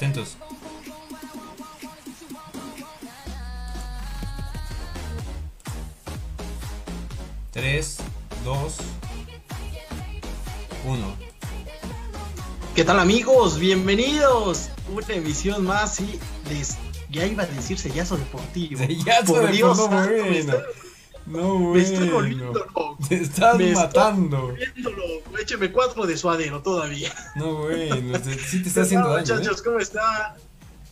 atentos. Tres, dos, uno. ¿Qué tal amigos? Bienvenidos. Una emisión más y les... ya iba a decir sellazo deportivo. Sellazo Por Dios, deportivo, santo, bueno. me. No, bueno. Me. Te estás matando. 4 de suadero todavía. No, güey, sí te está haciendo daño. ¿eh? Muchachos, ¿cómo está?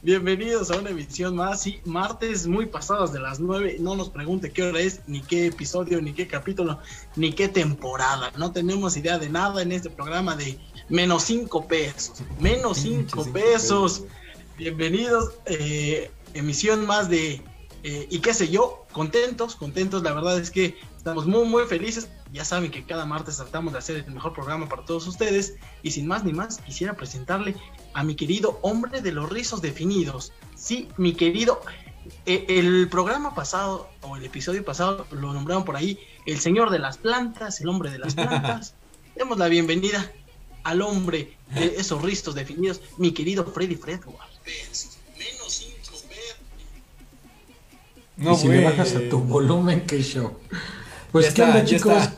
Bienvenidos a una emisión más. Sí, martes muy pasadas de las 9. No nos pregunte qué hora es, ni qué episodio, ni qué capítulo, ni qué temporada. No tenemos idea de nada en este programa de menos 5 pesos. Menos 5 pesos. Bienvenidos. Eh, emisión más de. Eh, y qué sé yo, contentos, contentos. La verdad es que estamos muy, muy felices. Ya saben que cada martes tratamos de hacer el mejor programa para todos ustedes. Y sin más ni más, quisiera presentarle a mi querido hombre de los rizos definidos. Sí, mi querido. eh, el programa pasado, o el episodio pasado, lo nombraron por ahí, el señor de las plantas, el hombre de las plantas. Demos la bienvenida al hombre de esos rizos definidos, mi querido Freddy Fredward. No, y si güey. le bajas a tu volumen, qué show. Pues Ya qué está, onda, chicos. está.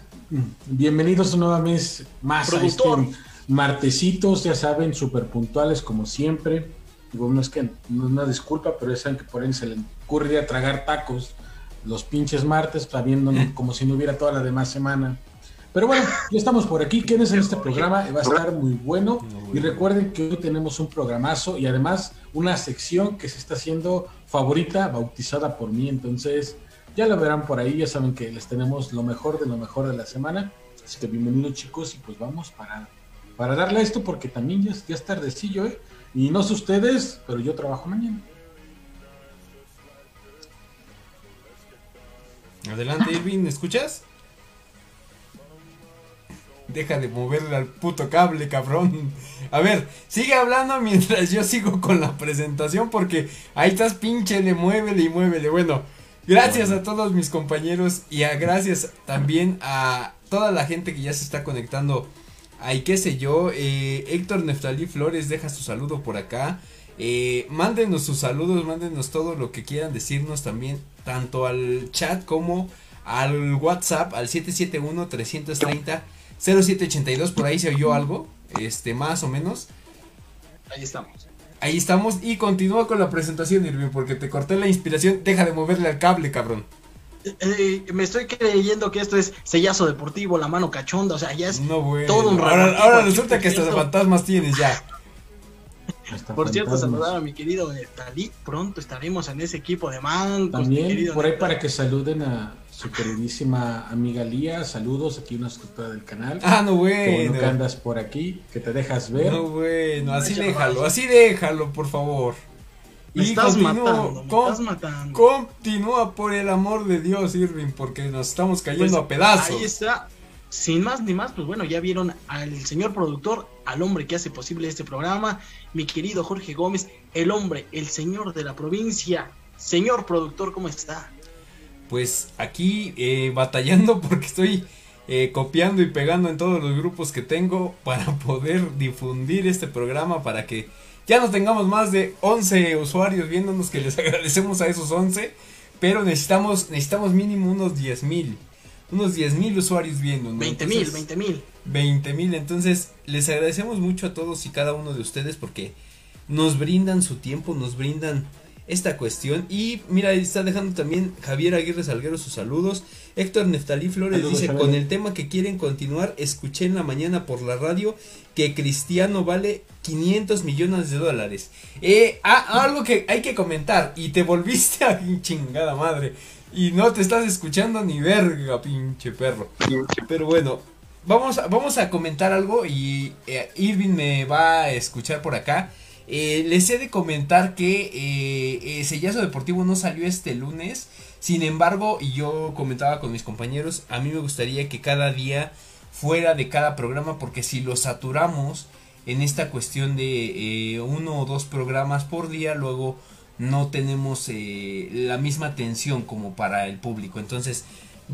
Bienvenidos una vez más Productor. a este martesitos, ya saben, súper puntuales como siempre. Digo, no es que no es una disculpa, pero ya saben que por ahí se le ocurriría tragar tacos los pinches martes, sabiendo como si no hubiera toda la demás semana. Pero bueno, ya estamos por aquí. Quédense en este programa, va a estar muy bueno. No, Y recuerden que hoy tenemos un programazo y además una sección que se está haciendo favorita, bautizada por mí. Entonces, ya lo verán por ahí. Ya saben que les tenemos lo mejor de lo mejor de la semana. Así que bienvenidos, chicos. Y pues vamos para, para darle a esto, porque también ya, ya es tardecillo, ¿eh? Y no sé ustedes, pero yo trabajo mañana. Adelante, Irving, ¿me escuchas? Deja de moverle al puto cable, cabrón. A ver, sigue hablando mientras yo sigo con la presentación porque ahí estás pinche, muévele y muévele. Bueno, gracias a todos mis compañeros y a gracias también a toda la gente que ya se está conectando. Ay, qué sé yo, eh, Héctor Neftalí Flores deja su saludo por acá. Eh, mándenos sus saludos, mándenos todo lo que quieran decirnos también, tanto al chat como al WhatsApp, al 771-330-0782, por ahí se oyó algo, este, más o menos. Ahí estamos. Ahí estamos y continúa con la presentación, Irving, porque te corté la inspiración, deja de moverle al cable, cabrón. Eh, eh, me estoy creyendo que esto es sellazo deportivo, la mano cachonda, o sea, ya es No, todo un ahora, ahora resulta que hasta perfecto. fantasmas tienes ya. Hasta Por cierto, saludar a mi querido Neftalí. Pronto estaremos en ese equipo de mancos. mi También querido por ahí para que saluden a su queridísima amiga Lía. Saludos, aquí una suscriptora del canal. Ah, no, Qué bueno que andas por aquí, que te dejas ver. No, bueno, así déjalo, así déjalo, por favor. Me Y estás continúa, matando, me con- estás matando. Continúa por el amor de Dios, Irving, porque nos estamos cayendo Pues, a pedazos. Ahí está. Sin más ni más, pues bueno, ya vieron al señor productor, al hombre que hace posible este programa, mi querido Jorge Gómez, el hombre, el señor de la provincia. Señor productor, ¿cómo está? Pues aquí eh, batallando porque estoy eh, copiando y pegando en todos los grupos que tengo para poder difundir este programa para que ya no tengamos más de 11 usuarios viéndonos que les agradecemos a esos 11 pero necesitamos necesitamos mínimo unos 10 mil unos 10 mil usuarios viéndonos 20 mil, Entonces, 20 mil. 20 mil. Entonces, les agradecemos mucho a todos y cada uno de ustedes porque nos brindan su tiempo, nos brindan esta cuestión. Y mira, ahí está dejando también Javier Aguirre Salguero sus saludos. Héctor Neftalí Flores Saludos, dice, Javier. con el tema que quieren continuar, escuché en la mañana por la radio que Cristiano vale 500 millones de dólares. Eh, ah, algo que hay que comentar, y te volviste a chingada madre. Y no te estás escuchando ni verga, pinche perro. Pero bueno, vamos a, vamos a comentar algo y eh, Irving me va a escuchar por acá. Eh, les he de comentar que eh, eh, Sellazo Deportivo no salió este lunes. Sin embargo, y yo comentaba con mis compañeros, a mí me gustaría que cada día fuera de cada programa, porque si lo saturamos en esta cuestión de eh, uno o dos programas por día, luego no tenemos eh, la misma atención como para el público. Entonces,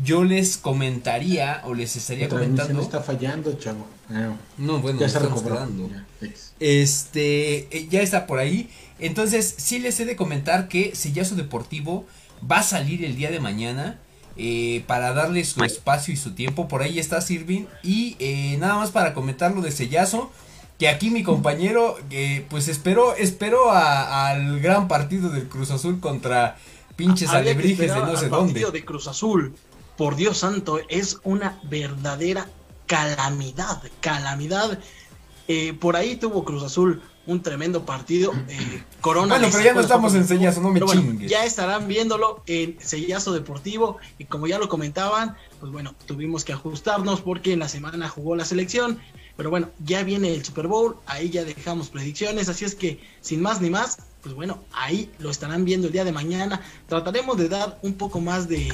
yo les comentaría o les estaría La comentando. está fallando, chavo. Ah, No, bueno, ya se recobró. Ya. Este, eh, ya está por ahí. Entonces, sí les he de comentar que Sellazo Deportivo va a salir el día de mañana. eh, para darle su espacio y su tiempo. Por ahí está Sirvin. Y eh, nada más para comentar lo de Sellazo. Que aquí mi compañero, eh, pues esperó, esperó a- al gran partido del Cruz Azul contra pinches alebrijes de no al sé partido dónde. de Cruz Azul. Por Dios santo, es una verdadera calamidad, calamidad. Eh, por ahí tuvo Cruz Azul un tremendo partido. eh, Corona Bueno, pero ya no estamos en. Sellazo, no me bueno, ya estarán viéndolo en Sellazo Deportivo. Y como ya lo comentaban, pues bueno, tuvimos que ajustarnos porque en la semana jugó la selección. Pero bueno, ya viene el Super Bowl, ahí ya dejamos predicciones, así es que sin más ni más, pues bueno, ahí lo estarán viendo el día de mañana. Trataremos de dar un poco más de,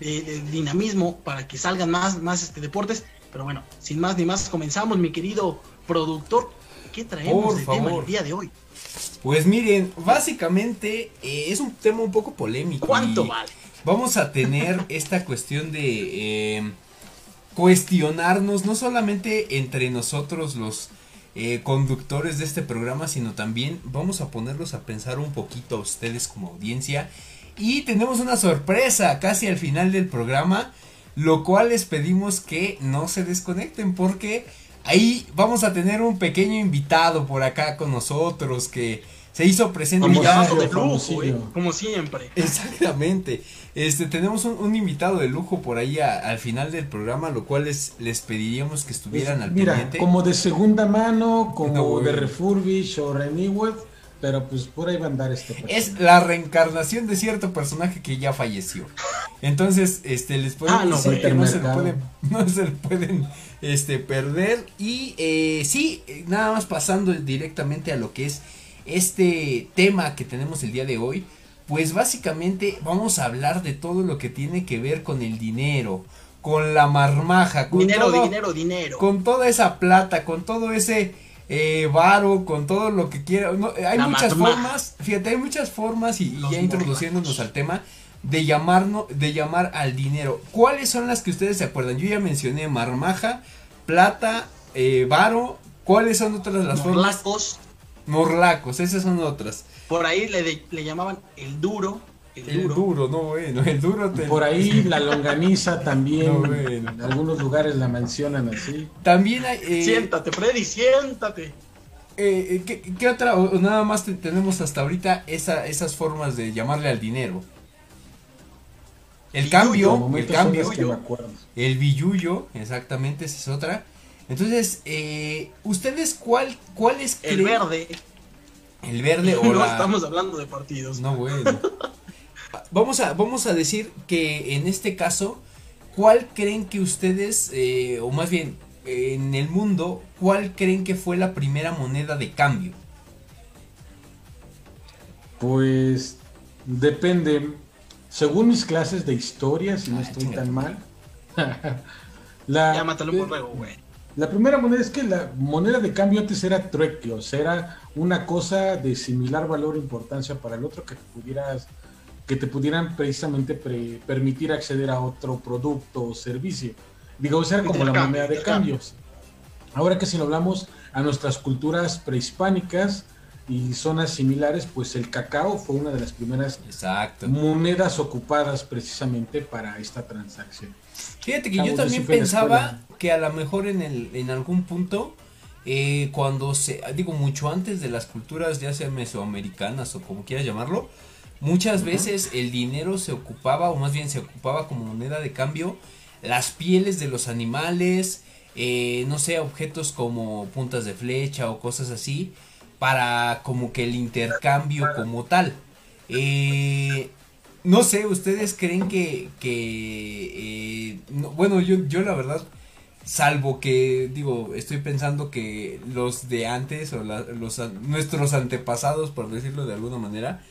de- de dinamismo para que salgan más, más este, deportes. Pero bueno, sin más ni más, comenzamos, mi querido productor. ¿Qué traemos Por de tema el día de hoy? Pues miren, básicamente eh, es un tema un poco polémico. ¿Cuánto vale? vamos a tener esta cuestión de eh, cuestionarnos, no solamente entre nosotros los eh, conductores de este programa, sino también vamos a ponerlos a pensar un poquito a ustedes como audiencia. Y tenemos una sorpresa casi al final del programa, lo cual les pedimos que no se desconecten porque ahí vamos a tener un pequeño invitado por acá con nosotros que se hizo presente ya. Invitado de lujo, eh, como siempre. Exactamente. Este, tenemos un, un invitado de lujo por ahí a- al final del programa, lo cual les, les pediríamos que estuvieran al Mira, pendiente. como de segunda mano, como No, de refurbish o renewed, pero pues por ahí va a andar este. Es la reencarnación de cierto personaje que ya falleció. Entonces, este, les podemos Ah, no, decir que no se lo pueden, no se lo pueden, este, perder. Y, eh, sí, eh, nada más pasando directamente a lo que es este tema que tenemos el día de hoy. Pues básicamente vamos a hablar de todo lo que tiene que ver con el dinero, con la marmaja, con Dinero, todo- dinero, dinero. con toda esa plata, con todo ese eh, varo, con todo lo que quiera. No, eh, hay La muchas formas, fíjate, hay muchas formas y, ya introduciéndonos al tema de llamarnos, de llamar al dinero. ¿Cuáles son las que ustedes se acuerdan? Yo ya mencioné marmaja, plata, eh, varo. ¿Cuáles son otras las formas? Morlacos. Morlacos, esas son otras. Por ahí le, de- le llamaban el duro. El, El duro. duro, no bueno, el duro te- Por ahí la longaniza también, No, bueno. en algunos lugares la mencionan así. También hay... eh, Siéntate, Freddy, siéntate. Eh, eh, ¿qué, qué otra? O, nada más te- tenemos hasta ahorita esa, esas formas de llamarle al dinero. El Billuyo, cambio, el cambio, el billuyo, exactamente, esa es otra. Entonces, eh, ¿ustedes cuál, cuáles El creen? verde. El verde o No la... estamos hablando de partidos. No, bueno. vamos, a, vamos a decir que en este caso, ¿cuál creen que ustedes, eh, o más bien, en el mundo, cuál creen que fue la primera moneda de cambio? Pues depende. Según mis clases de historia, si no Ah, estoy tan mal. la, Ya mátalo un borrego, güey. La primera moneda es que la moneda de cambio antes era trueque, o sea, era una cosa de similar valor e importancia para el otro que pudieras, que te pudieran precisamente pre- permitir acceder a otro producto o servicio. Digo, o sea, era como la moneda de cambios. Ahora que si lo hablamos a nuestras culturas prehispánicas y zonas similares, pues el cacao fue una de las primeras Exacto. monedas ocupadas precisamente para esta transacción. Fíjate que Chavos, yo también pensaba escuela. que a lo mejor en, el, en algún punto, eh, cuando se, digo, mucho antes de las culturas, ya sea mesoamericanas o como quieras llamarlo, muchas veces el dinero se ocupaba, o más bien se ocupaba como moneda de cambio, las pieles de los animales, eh, no sé, objetos como puntas de flecha o cosas así, para como que el intercambio como tal. Eh, no sé, ¿ustedes creen que, que eh, no, bueno, yo, yo la verdad, salvo que, digo, estoy pensando que los de antes o la- los, nuestros antepasados, por decirlo de alguna manera,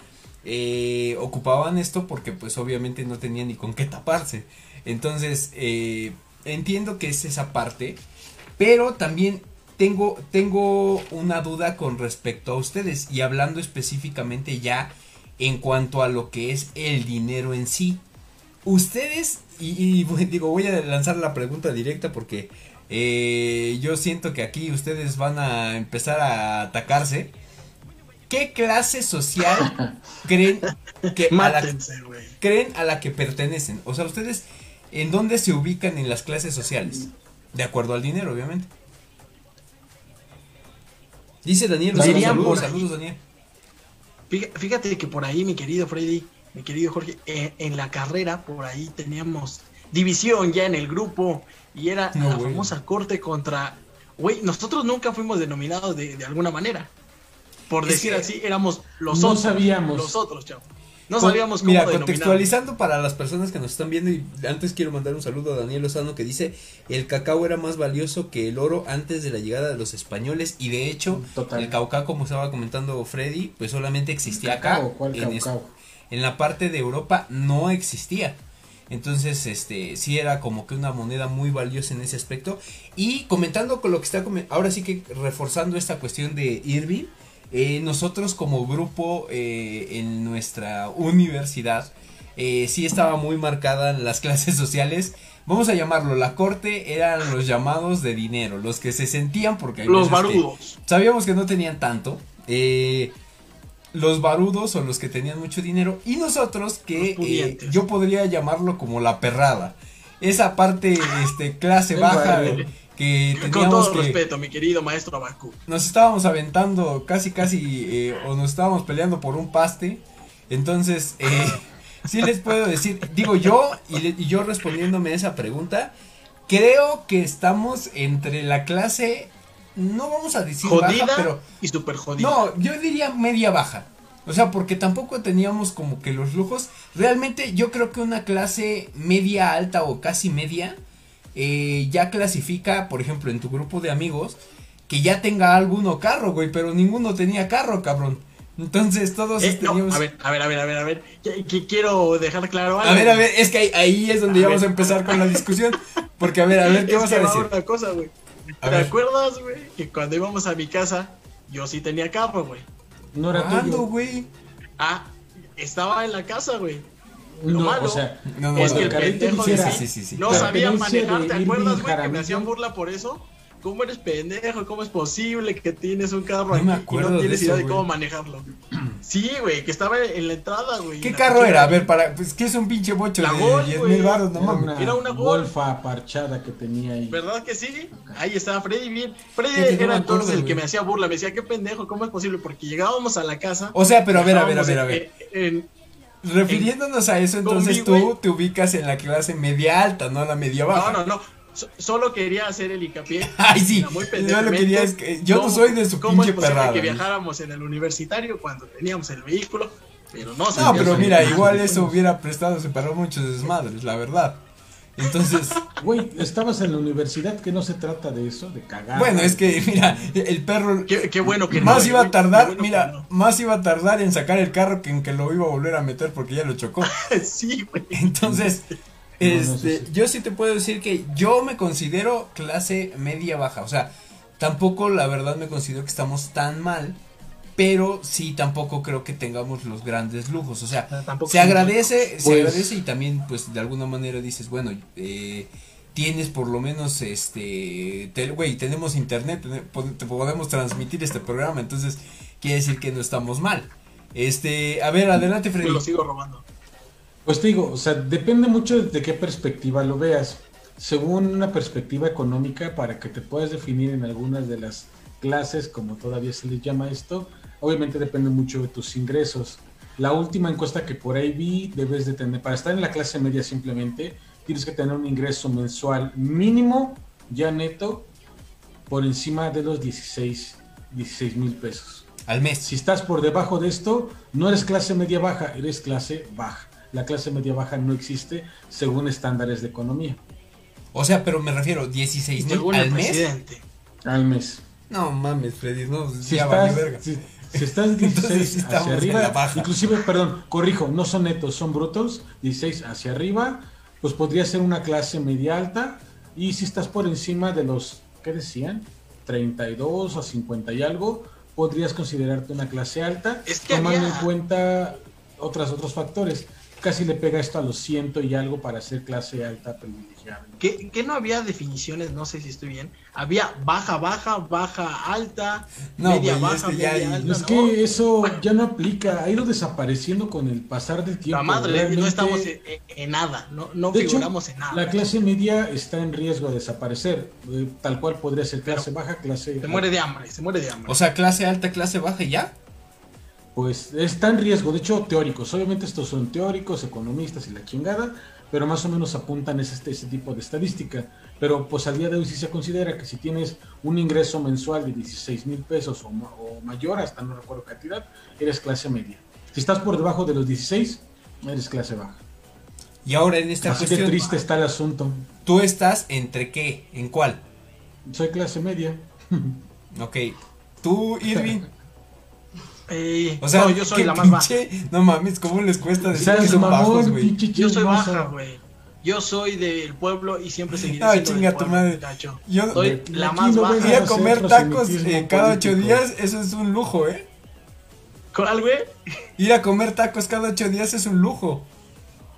eh, ocupaban esto porque pues obviamente no tenían ni con qué taparse. Entonces, eh, entiendo que es esa parte, pero también tengo, tengo una duda con respecto a ustedes y hablando específicamente ya en cuanto a lo que es el dinero en sí. ustedes, y, digo, voy a lanzar la pregunta directa porque eh, yo siento que aquí ustedes van a empezar a atacarse. ¿Qué clase social creen que a la, creen a la que pertenecen? O sea, ustedes, ¿en dónde se ubican en las clases sociales? De acuerdo al dinero, obviamente. Dice Daniel, saludos, saludos, Daniel. Fíjate que por ahí, mi querido Freddy, mi querido Jorge, eh, en la carrera, por ahí teníamos división ya en el grupo y era la famosa corte contra... Güey, nosotros nunca fuimos denominados de, de alguna manera. Por decir así, éramos los no otros. sabíamos. Los otros, chavo. No sabíamos cómo Mira, contextualizando para las personas que nos están viendo y antes quiero mandar un saludo a Daniel Lozano que dice el cacao era más valioso que el oro antes de la llegada de los españoles y de hecho el caucao como estaba comentando Freddy pues solamente existía acá en, en la parte de Europa no existía entonces, este, sí era como que una moneda muy valiosa en ese aspecto. Y comentando con lo que está, ahora sí que reforzando esta cuestión de Irving, eh, nosotros como grupo eh, en nuestra universidad, eh, sí estaba muy marcada en las clases sociales. Vamos a llamarlo, la corte eran los llamados de dinero, los que se sentían porque... los barudos. sabíamos que no tenían tanto. Eh, los barudos o los que tenían mucho dinero y nosotros que eh, yo podría llamarlo como la perrada. Esa parte, este, clase baja que teníamos Con todo respeto, mi querido maestro Abacu. Nos estábamos aventando casi, casi, eh, o nos estábamos peleando por un paste. Entonces, eh, sí les puedo decir, digo yo, y, yo respondiéndome a esa pregunta, creo que estamos entre la clase no vamos a decir jodida baja, pero y super jodida. No, yo diría media baja. O sea, porque tampoco teníamos como que los lujos. Realmente yo creo que una clase media alta o casi media eh, ya clasifica, por ejemplo, en tu grupo de amigos, que ya tenga alguno carro, güey, pero ninguno tenía carro, cabrón. Entonces todos eh, teníamos... a ver, a ver, a ver, a ver, a ver, que, quiero dejar claro algo. A ver, a ver, es que ahí, es donde vamos a empezar con la discusión. Porque, a ver, a ver, ¿qué vas a decir? Una cosa, güey. ¿Te acuerdas, güey? Que cuando íbamos a mi casa, yo sí tenía carro, güey. No era tuyo. güey? Ah, estaba en la casa, güey. Lo no, malo o sea, no, es que el pendejo sí, sí, sí, no sabía manejar, ¿te acuerdas, güey? Que me hacían burla por eso. ¿Cómo eres pendejo? ¿Cómo es posible que tienes un carro aquí y no tienes idea de cómo manejarlo? Sí, güey, que estaba en la entrada, güey. ¿Qué carro era? A ver, para, pues que es un pinche bocho la de 10 mil baros, no mames. Era una golfa parchada que tenía ahí. ¿Verdad que sí? Ahí estaba Freddy bien. Freddy era entonces el que me hacía burla, me decía, qué pendejo, ¿cómo es posible? Porque llegábamos a la casa. O sea, pero a ver, a ver, a ver, a ver. Refiriéndonos a eso, entonces tú te ubicas en la clase media alta, no la media baja. No, no, no solo quería hacer el hincapié. Ay, sí. yo lo quería es que yo no soy de su ¿cómo pinche es que viajáramos en el universitario cuando teníamos el vehículo, pero no No, pero mira, igual eso hubiera prestado para muchos desmadres, la verdad. Entonces, güey, estabas en la universidad que no se trata de eso, de cagar. Bueno, es que mira, el perro qué, bueno que más iba a tardar, mira, más iba a tardar en sacar el carro que en que lo iba a volver a meter porque ya lo chocó. sí, güey. Entonces, este, yo sí te puedo decir que yo me considero clase media baja, o sea, tampoco la verdad me considero que estamos tan mal, pero sí tampoco creo que tengamos los grandes lujos, o sea, se agradece, se pues agradece y también pues de alguna manera dices, bueno, eh, tienes por lo menos este, güey, tenemos internet, te podemos transmitir este programa, entonces quiere decir que no estamos mal. Este, a ver, adelante Freddy. lo sigo robando. Pues te digo, o sea, depende mucho de qué perspectiva lo veas. Según una perspectiva económica, para que te puedas definir en algunas de las clases, como todavía se les llama esto, obviamente depende mucho de tus ingresos. La última encuesta que por ahí vi, debes de tener, para estar en la clase media simplemente, tienes que tener un ingreso mensual mínimo, ya neto, por encima de los 16 mil pesos. Al mes. Si estás por debajo de esto, no eres clase media baja, eres clase baja la clase media baja no existe según estándares de economía. O sea, pero me refiero, 16 mil al mes. Al mes. No mames, Freddy, no, si estás, verga. Si, estás 16 hacia arriba, inclusive, perdón, corrijo, no son netos, son brutos, 16 hacia arriba, pues podría ser una clase media alta, y si estás por encima de los, ¿qué decían? 32 o 50 y algo, podrías considerarte una clase alta, es que tomando en cuenta otras, otros factores. Casi le pega esto a los ciento y algo para ser clase alta privilegiada. ¿Qué, qué no había definiciones? No sé si estoy bien. Había baja, baja, baja, alta, No, media, güey, baja, este ya media, hay- alta. Es ¿no? que eso ya no aplica, ha ido desapareciendo con el pasar del tiempo. La madre, Realmente, no estamos en, en- nada, no, no de hecho, figuramos en nada. La clase media está en riesgo de desaparecer. Eh, Tal cual podría ser clase baja, clase. Se muere de hambre, se muere de hambre. O sea, clase alta, clase baja y ya. Pues está en riesgo, de hecho teóricos, obviamente estos son teóricos, economistas y la chingada, pero más o menos apuntan ese, este, ese tipo de estadística. Pero pues al día de hoy sí se considera que si tienes un ingreso mensual de 16 mil pesos o, ma- o mayor, hasta no recuerdo cantidad, eres clase media. Si estás por debajo de los 16, eres clase baja. Y ahora en esta Así que cuestión, triste está el asunto. ¿tú estás entre qué? ¿En cuál? Soy clase media. Ok. Tú, Irving. O sea, no, yo soy la más baja. No mames, ¿cómo les cuesta decir que son mamón, bajos, güey? Yo soy baja, güey. Yo soy del pueblo y siempre seguiré Ay, siendo chinga del tu pueblo, madre. Yo- soy la más baja. Ir a comer tacos eh, cada ocho días, eso es un lujo, ¿eh? ¿Cuál, güey? Ir a comer tacos cada ocho días es un lujo.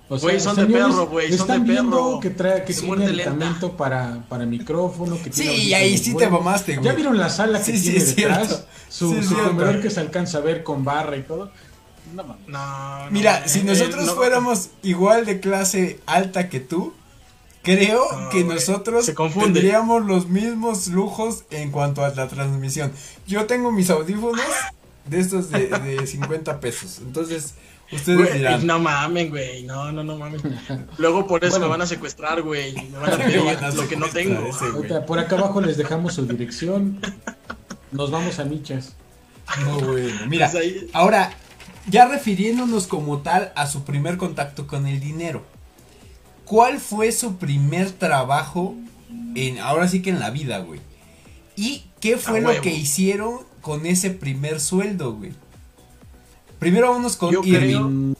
O Güey, son de perro, güey, son Están de viendo perro. que trae que tiene aditamento para, para micrófono, que tiene Sí, audífonos ahí sí te mamaste, güey. ¿Ya vieron la sala que Sí, sí, tiene es detrás? Su, Sí, su comedor que se alcanza a ver con barra y todo. No mames. No, no, Mira, eh, si eh, nosotros no. fuéramos igual de clase alta que tú, creo No, que nosotros tendríamos los mismos lujos en cuanto a la transmisión. Yo tengo mis audífonos de estos de, de 50 pesos. Entonces, ustedes Güey, dirán. no mamen, güey. No, no, no mamen. Luego por eso Bueno. me van a secuestrar, güey. y Me van a pedir van a lo que no tengo. ese, güey. Ahorita, por acá abajo les dejamos su dirección. Nos vamos a michas. No, güey. Mira, Pues ahí- ahora, ya refiriéndonos como tal a su primer contacto con el dinero. ¿Cuál fue su primer trabajo en, ahora sí que en la vida, güey? ¿Y qué fue A lo huevo. que hicieron con ese primer sueldo, güey? Primero vamos con Yo Irving. creo-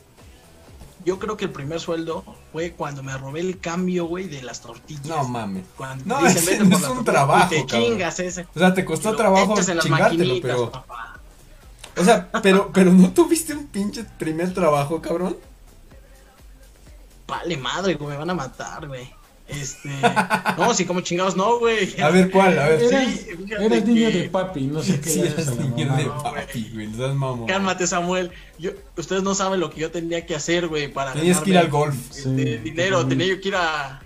Yo creo que el primer sueldo fue cuando me robé el cambio, güey, de las tortillas. No mames. Cuando No, dicen, ese "Vete no por es un tortilla", trabajo, te cabrón. chingas ese. O sea, te costó lo trabajo chingártelo, pero. papá. O sea, pero, pero no tuviste un pinche primer trabajo, cabrón. Vale madre, güey, me van a matar, güey. Este. No, sí, como chingados, no, güey. A ver, ¿cuál? A ver. Eras, Sí, eras niño que- de papi, no sé qué Sí, eras niño mamá. de papi, güey. No seas mamón. Cálmate, Samuel. Yo, ustedes no saben lo que yo tenía que hacer, güey, para Tenías que ir al golf. este, Sí, dinero. sí. Tenía yo que ir a.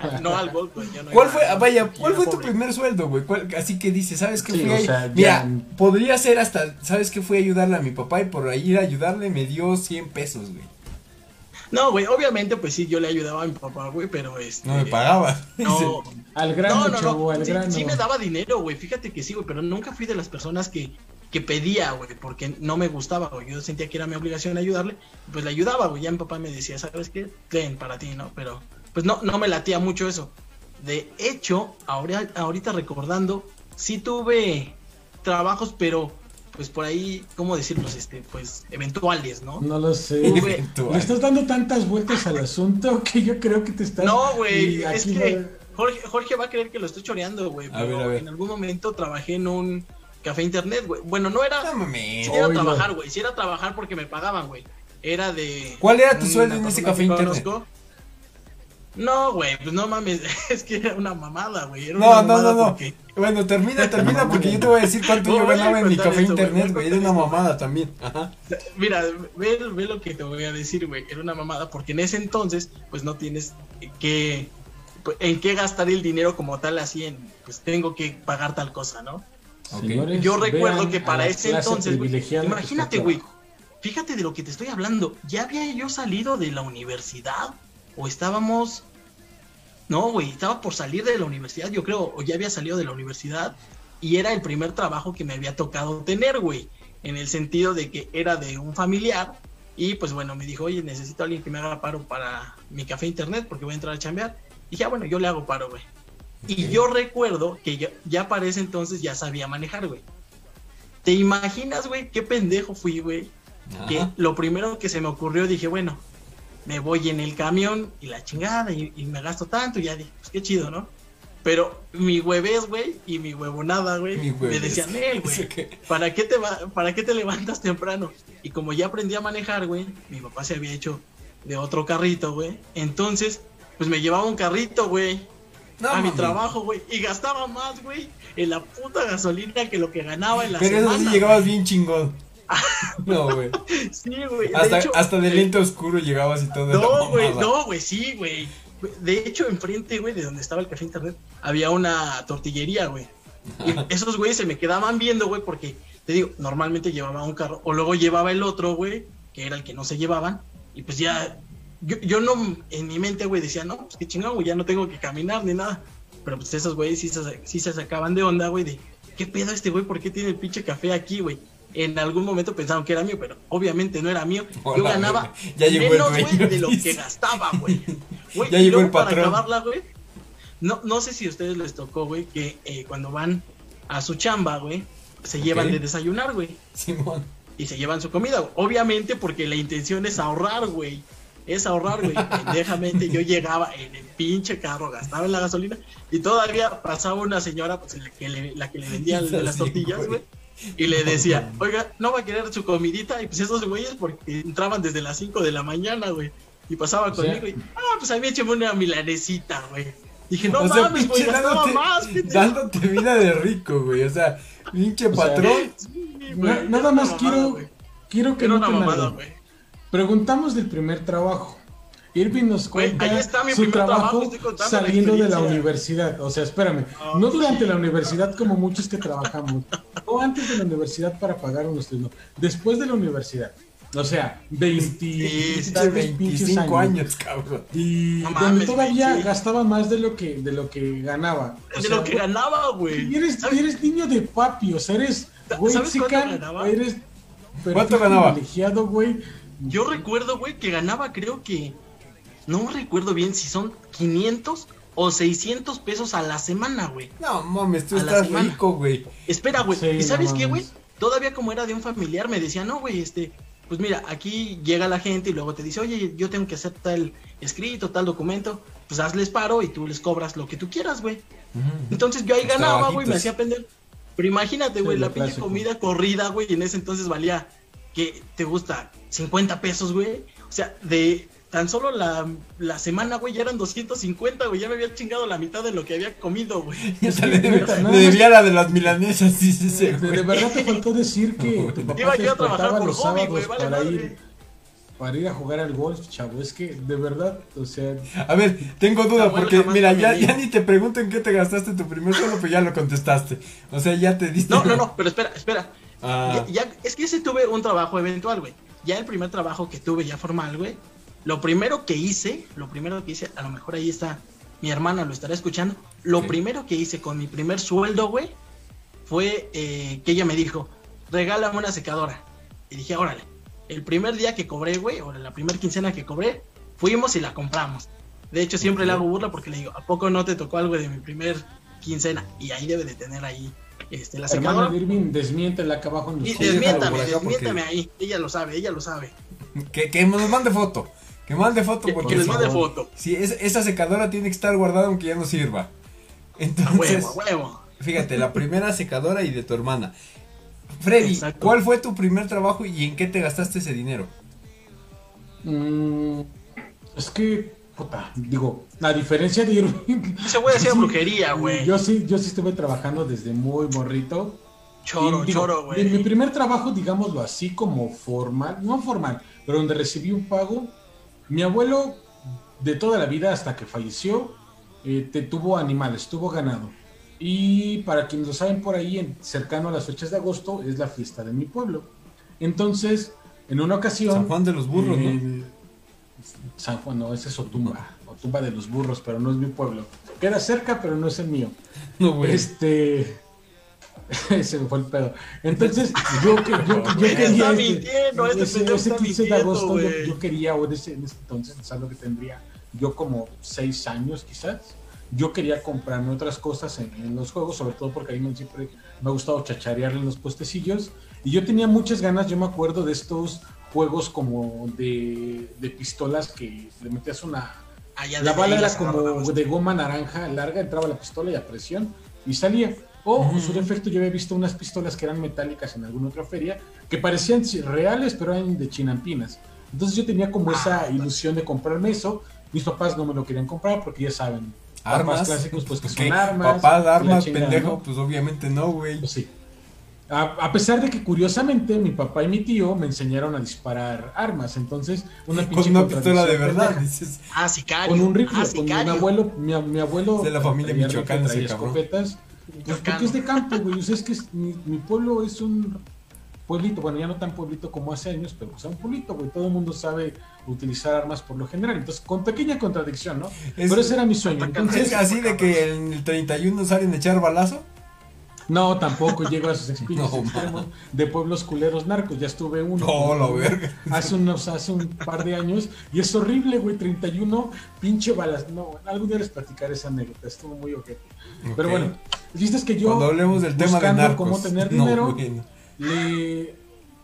a- no al golf, güey. yo no ¿Cuál fue, ah, vaya, cuál fue tu pobre. primer sueldo, güey? ¿Cuál- Así que dices, ¿sabes qué Sí, fui o sea, Mira, ya- podría ser hasta, ¿sabes qué? Fui a ayudarle a mi papá y por ahí ir a ayudarle me dio 100 pesos, güey. No, güey, obviamente, pues sí, yo le ayudaba a mi papá, güey, pero este. No me pagaba. No, Al grano, no, no, chavo, no. al Sí, grano. sí me daba dinero, güey. Fíjate que sí, güey, pero nunca fui de las personas que, que pedía, güey, porque no me gustaba, güey. Yo sentía que era mi obligación ayudarle, pues le ayudaba, güey. Ya mi papá me decía, ¿sabes qué? Ten para ti, ¿no? Pero, pues no, no me latía mucho eso. De hecho, ahora, ahorita recordando, sí tuve trabajos, pero pues por ahí, ¿cómo decirlos? Este, pues eventuales, ¿no? No lo sé. Le estás dando tantas vueltas al asunto que yo creo que te estás. No, güey, es que Jorge, Jorge va a creer que lo estoy choreando, güey. A Pero ver, a ver. en algún momento trabajé en un café internet, güey. Bueno, no era. No mames. Sí era trabajar, güey. Sí era trabajar porque me pagaban, güey. Era de. ¿Cuál era tu sueldo en ese café que internet? conozco. No, güey, pues no mames, es que era una mamada, güey. No, no, no, no. porque- Bueno, termina, termina, porque yo te voy a decir cuánto No, yo ganaba en mi café esto, internet, güey. Era una mamada también. Ajá. Mira, ve, ve lo que te voy a decir, güey. Era una mamada porque en ese entonces, pues no tienes que. pues, en qué gastar el dinero como tal, así en. Pues tengo que pagar tal cosa, ¿no? Señores, Yo recuerdo que para ese entonces, güey, imagínate, güey, fíjate de lo que te estoy hablando. ¿Ya había yo salido de la universidad? ¿O estábamos... No, güey, estaba por salir de la universidad, yo creo, o ya había salido de la universidad y era el primer trabajo que me había tocado tener, güey, en el sentido de que era de un familiar y pues bueno, me dijo, oye, necesito a alguien que me haga paro para mi café internet porque voy a entrar a chambear. Y dije, ah, bueno, yo le hago paro, güey. Y yo recuerdo que ya, ya para ese entonces ya sabía manejar, güey. ¿Te imaginas, güey, qué pendejo fui, güey? Que lo primero que se me ocurrió, dije, bueno, me voy en el camión y la chingada y, y me gasto tanto. Y ya dije, pues qué chido, ¿no? Pero mi huevés, güey, y mi huevonada, güey, me decían, él, güey, ¿Eso qué? ¿para qué, te va, ¿para qué te levantas temprano? Y como ya aprendí a manejar, güey, mi papá se había hecho de otro carrito, güey. Entonces, pues me llevaba un carrito, güey, No, a mi trabajo, güey. Y gastaba más, güey, en la puta gasolina que lo que ganaba en la Pero semana. eso sí llegabas bien chingón. No, güey. Sí, güey. de Hasta, hecho, hasta de eh, lente oscuro llegabas y todo. No, güey, no, güey, sí, güey. De hecho, enfrente, güey, de donde estaba el café internet, había una tortillería, güey. Y esos güeyes se me quedaban viendo, güey, porque, te digo, normalmente llevaba un carro, o luego llevaba el otro, güey, que era el que no se llevaban, y pues ya, yo, yo no, en mi mente, güey, decía, no, pues qué chingón, güey, ya no tengo que caminar ni nada. Pero pues esos güeyes sí se, sí se sacaban de onda, güey, de, ¿qué pedo este güey? ¿Por qué tiene el pinche café aquí, güey? En algún momento pensaron que era mío, pero obviamente no era mío. Yo Hola, ganaba güey. Ya llegó menos, güey, de lo que gastaba, güey. Ya llegó el para patrón. acabarla, güey. No, no sé si a ustedes les tocó, güey, que eh, cuando van a su chamba, güey, se llevan Ok. de desayunar, güey. Simón. Y se llevan su comida, güey. Obviamente porque la intención es ahorrar, güey. Es ahorrar, güey. Pendejamente yo llegaba en el pinche carro, gastaba en la gasolina y todavía pasaba una señora, pues la que le, la que le vendía las tortillas, güey. güey. Y le decía, oiga, no va a querer su comidita. Y pues esos güeyes, porque entraban desde las 5 de la mañana, güey. Y pasaba O sea- conmigo y, ah, pues a mí écheme una milanesita, güey. Dije, no sea, mames, güey, gastaba dándote, más. pendejo". dándote vida de rico, güey. O sea, pinche O sea, patrón. Sí, güey, nada más mamada, quiero, quiero que Era una noten mamada, güey. Preguntamos del primer trabajo. Irving nos cuenta ahí está mi su trabajo, la saliendo de la universidad. O sea, espérame, no durante la universidad como muchos que trabajamos, o antes de la universidad para pagar unos estudios, no, después de la universidad. O sea, 20, Sí, tal Pinche vez pinches 25 años, cabrón. Y No donde mames, todavía sí. gastaba más de lo que, de lo que ganaba. O de sea, lo que ganaba, güey. eres, eres niño de papi, o sea, eres ¿Sabes güey ganaba? eres ¿Cuánto ganaba? privilegiado, güey. Yo recuerdo, güey, que ganaba, creo que. No recuerdo bien si son 500 o 600 pesos a la semana, güey. No mames, tú A estás rico, güey. Espera, güey. Sí, ¿Y sabes no qué, güey? Todavía como era de un familiar, me decía, no, güey, este. Pues mira, aquí llega la gente y luego te dice, oye, yo tengo que hacer tal escrito, tal documento. Pues hazles paro y tú les cobras lo que tú quieras, güey. Entonces yo ahí Los ganaba, güey, me hacía pendejo. Pero imagínate, güey, la pinche comida corrida, güey, en ese entonces valía, que te gusta? 50 pesos, güey. O sea, de tan solo la, la semana, güey, ya eran 250, güey. Ya me había chingado la mitad de lo que había comido, güey. Le, debía la de las milanesas, dice ese, De, güey. de verdad te faltó decir que tu papá Iba te yo a trabajar por los hobby, sábados güey, vale para madre. ir para ir a jugar al golf, chavo. Es que de verdad, o sea, A ver, tengo duda porque, mira, ya, ya ni te pregunto en qué te gastaste tu primer sueldo, pues ya lo contestaste. O sea, ya te diste. No, no, no, pero espera, espera. Ah, Ya, ya- es que ese tuve un trabajo eventual, güey. Ya el primer trabajo que tuve ya formal, güey. Lo primero que hice, lo primero que hice, a lo mejor ahí está, mi hermana lo estará escuchando. Lo primero que hice con mi primer sueldo, güey, fue eh, que ella me dijo, regálame una secadora. Y dije, órale. El primer día que cobré, güey, o la primera quincena que cobré, fuimos y la compramos. De hecho, siempre le hago burla porque le digo, ¿a poco no te tocó algo de mi primer quincena? Y ahí debe de tener ahí este, la secadora. Irving, desmiéntela acá abajo en los Y desmiéntame, porque- desmiéntame ahí. Ella lo sabe, ella lo sabe. que, que nos mande foto. Que mande foto Que, porque que les si- mande foto. es- esa secadora tiene que estar guardada aunque ya no sirva. A Entonces, huevo, a huevo. fíjate, la primera secadora y de tu hermana. Freddy, Exacto. ¿cuál fue tu primer trabajo y en qué te gastaste ese dinero? Mm, es que, puta, digo, a diferencia de Irving. Ese güey hacía yo sí- brujería, güey. Yo sí, yo sí estuve trabajando desde muy morrito. Choro, Y, digo, choro, En mi güey. primer trabajo, digámoslo así, como formal, no formal, pero donde recibí un pago, mi abuelo de toda la vida hasta que falleció, eh, te, tuvo animales, tuvo ganado. Y para quienes lo saben por ahí, en- cercano a las fechas de agosto, es la fiesta de mi pueblo. Entonces, en una ocasión... San Juan de los Burros, ¿no? eh, San Juan, no, ese es Otumba, Otumba de los Burros, pero no es mi pueblo. Queda cerca, pero no es el mío. No, güey. Este. Ese me fue el pedo. Entonces, yo, yo, yo quería. Este, mintiendo, este ese, pendejo ese está 15 de mintiendo, agosto, yo, yo quería, o en ese, en ese entonces, es algo que tendría yo como 6 años quizás. Yo quería comprarme otras cosas en, en los juegos, sobre todo porque a mí siempre me ha gustado chacharear en los puestecillos. Y yo tenía muchas ganas, yo me acuerdo de estos juegos como de, de pistolas que le metías una Ah, ya La bala era se como de goma naranja larga, entraba la pistola y a presión y salía. O Ujú. en su defecto yo había visto unas pistolas que eran metálicas en alguna otra feria que parecían reales pero eran de chinampinas. Entonces yo tenía como esa Ah, ilusión de comprarme eso. Mis papás no me lo querían comprar porque ya saben, Armas. papás clásicos pues que son ¿Qué? armas. Papá, y la armas, chingada, pendejo. ¿no? Pues obviamente no, güey. Pues sí. A, a pesar de que curiosamente mi papá y mi tío me enseñaron a disparar armas, entonces una Con pinche una pistola de verdad, dices. Ah, sicario. Con un rifle, ah, con mi abuelo, mi, mi abuelo De la familia michoacana escopetas. Pues porque es de campo, güey. O sea, es que es- mi, mi pueblo es un pueblito, bueno, ya no tan pueblito como hace años, pero o sea, un pueblito, güey. Todo el mundo sabe utilizar armas por lo general. Entonces, con pequeña contradicción, ¿no? Es- pero ese era mi sueño. Entonces, Es así de que en el 31 salen a echar balazo. No, tampoco llego a esos espíritus No, extremos de pueblos culeros narcos. Ya estuve uno. No, la verga. Hace unos, hace un par de años. Y es horrible, güey. 31, pinche balas. No, algún día les platicaré esa anécdota. Estuvo muy ojete. Pero Ok. bueno, el chiste es que yo. Cuando hablemos del tema de buscando narcos. cómo tener dinero, le,